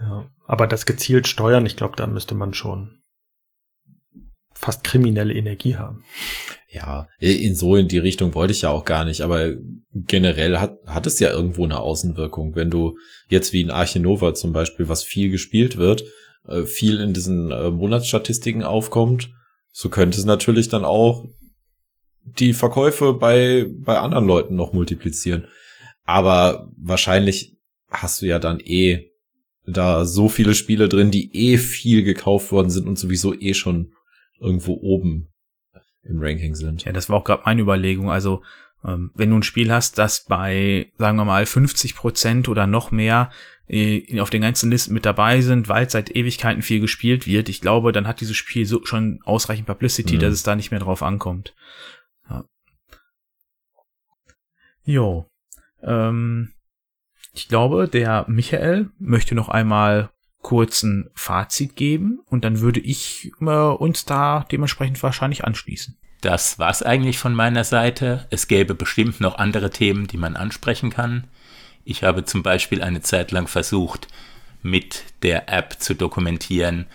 ja. Aber das gezielt steuern, ich glaube, da müsste man schon fast kriminelle Energie haben. Ja, in so in die Richtung wollte ich ja auch gar nicht, aber generell hat, hat es ja irgendwo eine Außenwirkung. Wenn du jetzt wie in Archinova zum Beispiel, was viel gespielt wird, äh, viel in diesen äh, Monatsstatistiken aufkommt, so könnte es natürlich dann auch die Verkäufe bei, bei anderen Leuten noch multiplizieren. Aber wahrscheinlich hast du ja dann eh da so viele Spiele drin, die eh viel gekauft worden sind und sowieso eh schon irgendwo oben im Ranking sind. Ja, das war auch gerade meine Überlegung. Also ähm, wenn du ein Spiel hast, das bei, sagen wir mal, 50 Prozent oder noch mehr äh, auf den ganzen Listen mit dabei sind, weil seit Ewigkeiten viel gespielt wird, ich glaube, dann hat dieses Spiel so schon ausreichend Publicity, mhm. dass es da nicht mehr drauf ankommt. Ja. Jo. Ähm, ich glaube, der Michael möchte noch einmal kurz ein Fazit geben und dann würde ich äh, uns da dementsprechend wahrscheinlich anschließen. Das war's eigentlich von meiner Seite. Es gäbe bestimmt noch andere Themen, die man ansprechen kann. Ich habe zum Beispiel eine Zeit lang versucht, mit der App zu dokumentieren,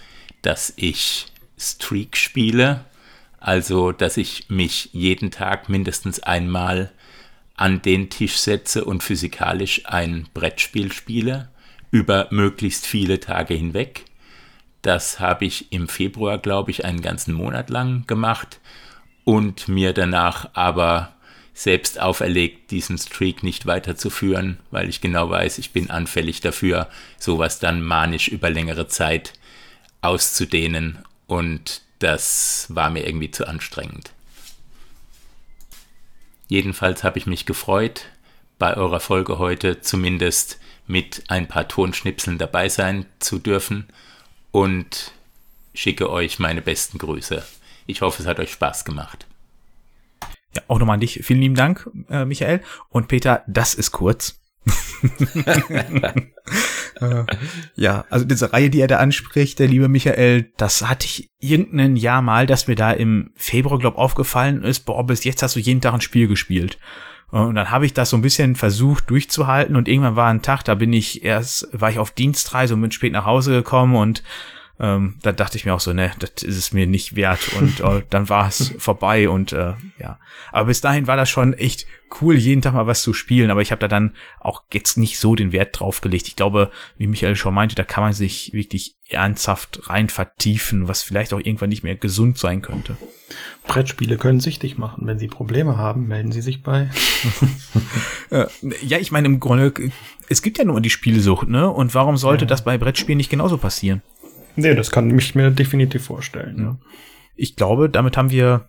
dass ich Streak spiele. Also, dass ich mich jeden Tag mindestens einmal an den Tisch setze und physikalisch ein Brettspiel spiele über möglichst viele Tage hinweg. Das habe ich im Februar, glaube ich, einen ganzen Monat lang gemacht und mir danach aber selbst auferlegt, diesen Streak nicht weiterzuführen, weil ich genau weiß, ich bin anfällig dafür, sowas dann manisch über längere Zeit auszudehnen und das war mir irgendwie zu anstrengend. Jedenfalls habe ich mich gefreut, bei eurer Folge heute zumindest mit ein paar Tonschnipseln dabei sein zu dürfen und schicke euch meine besten Grüße. Ich hoffe, es hat euch Spaß gemacht. Ja, auch nochmal an dich. Vielen lieben Dank, äh, Michael. Und Peter, das ist kurz. Ja, also diese Reihe, die er da anspricht, der liebe Michael, das hatte ich irgendein Jahr mal, dass mir da im Februar, glaub, aufgefallen ist, boah, bis jetzt hast du jeden Tag ein Spiel gespielt. Und dann habe ich das so ein bisschen versucht durchzuhalten. Und irgendwann war ein Tag, da bin ich erst, war ich auf Dienstreise und bin spät nach Hause gekommen. Und ähm, da dachte ich mir auch so, ne, das ist es mir nicht wert und äh, dann war es vorbei und äh, ja. Aber bis dahin war das schon echt cool, jeden Tag mal was zu spielen, aber ich habe da dann auch jetzt nicht so den Wert drauf gelegt. Ich glaube, wie Michael schon meinte, da kann man sich wirklich ernsthaft rein vertiefen, was vielleicht auch irgendwann nicht mehr gesund sein könnte. Brettspiele können süchtig machen. Wenn Sie Probleme haben, melden Sie sich bei. Äh, ja, ich meine im Grunde, es gibt ja nur die Spielsucht, ne? Und warum sollte ja. das bei Brettspielen nicht genauso passieren? Nee, das kann ich mir definitiv vorstellen. Ja. Ich glaube, damit haben wir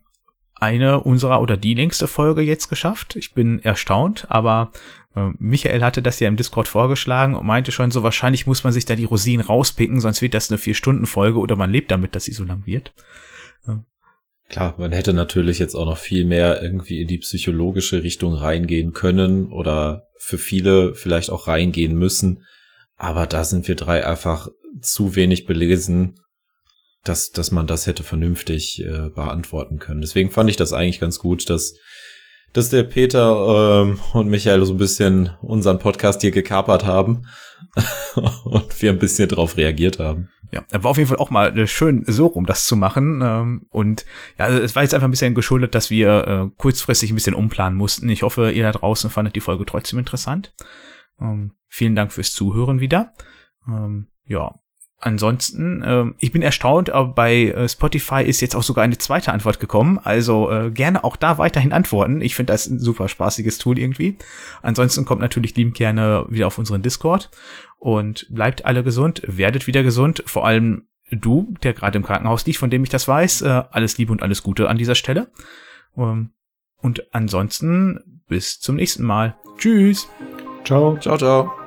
eine unserer oder die längste Folge jetzt geschafft. Ich bin erstaunt, aber äh, Michael hatte das ja im Discord vorgeschlagen und meinte schon so, wahrscheinlich muss man sich da die Rosinen rauspicken, sonst wird das eine Vier-Stunden-Folge oder man lebt damit, dass sie so lang wird. Ja. Klar, man hätte natürlich jetzt auch noch viel mehr irgendwie in die psychologische Richtung reingehen können oder für viele vielleicht auch reingehen müssen. Aber da sind wir drei einfach zu wenig belesen, dass, dass man das hätte vernünftig äh, beantworten können. Deswegen fand ich das eigentlich ganz gut, dass, dass der Peter ähm, und Michael so ein bisschen unseren Podcast hier gekapert haben und wir ein bisschen drauf reagiert haben. Ja, war auf jeden Fall auch mal äh, schön, so rum das zu machen. Ähm, und ja, es war jetzt einfach ein bisschen geschuldet, dass wir äh, kurzfristig ein bisschen umplanen mussten. Ich hoffe, ihr da draußen fandet die Folge trotzdem interessant. Ähm, vielen Dank fürs Zuhören wieder. Ähm, ja, ansonsten, äh, ich bin erstaunt, aber bei äh, Spotify ist jetzt auch sogar eine zweite Antwort gekommen. Also äh, gerne auch da weiterhin antworten. Ich finde das ein super spaßiges Tool irgendwie. Ansonsten kommt natürlich lieben gerne wieder auf unseren Discord und bleibt alle gesund, werdet wieder gesund. Vor allem du, der gerade im Krankenhaus liegt, von dem ich das weiß. Äh, alles Liebe und alles Gute an dieser Stelle. Ähm, und ansonsten bis zum nächsten Mal. Tschüss. Ciao. Ciao, ciao.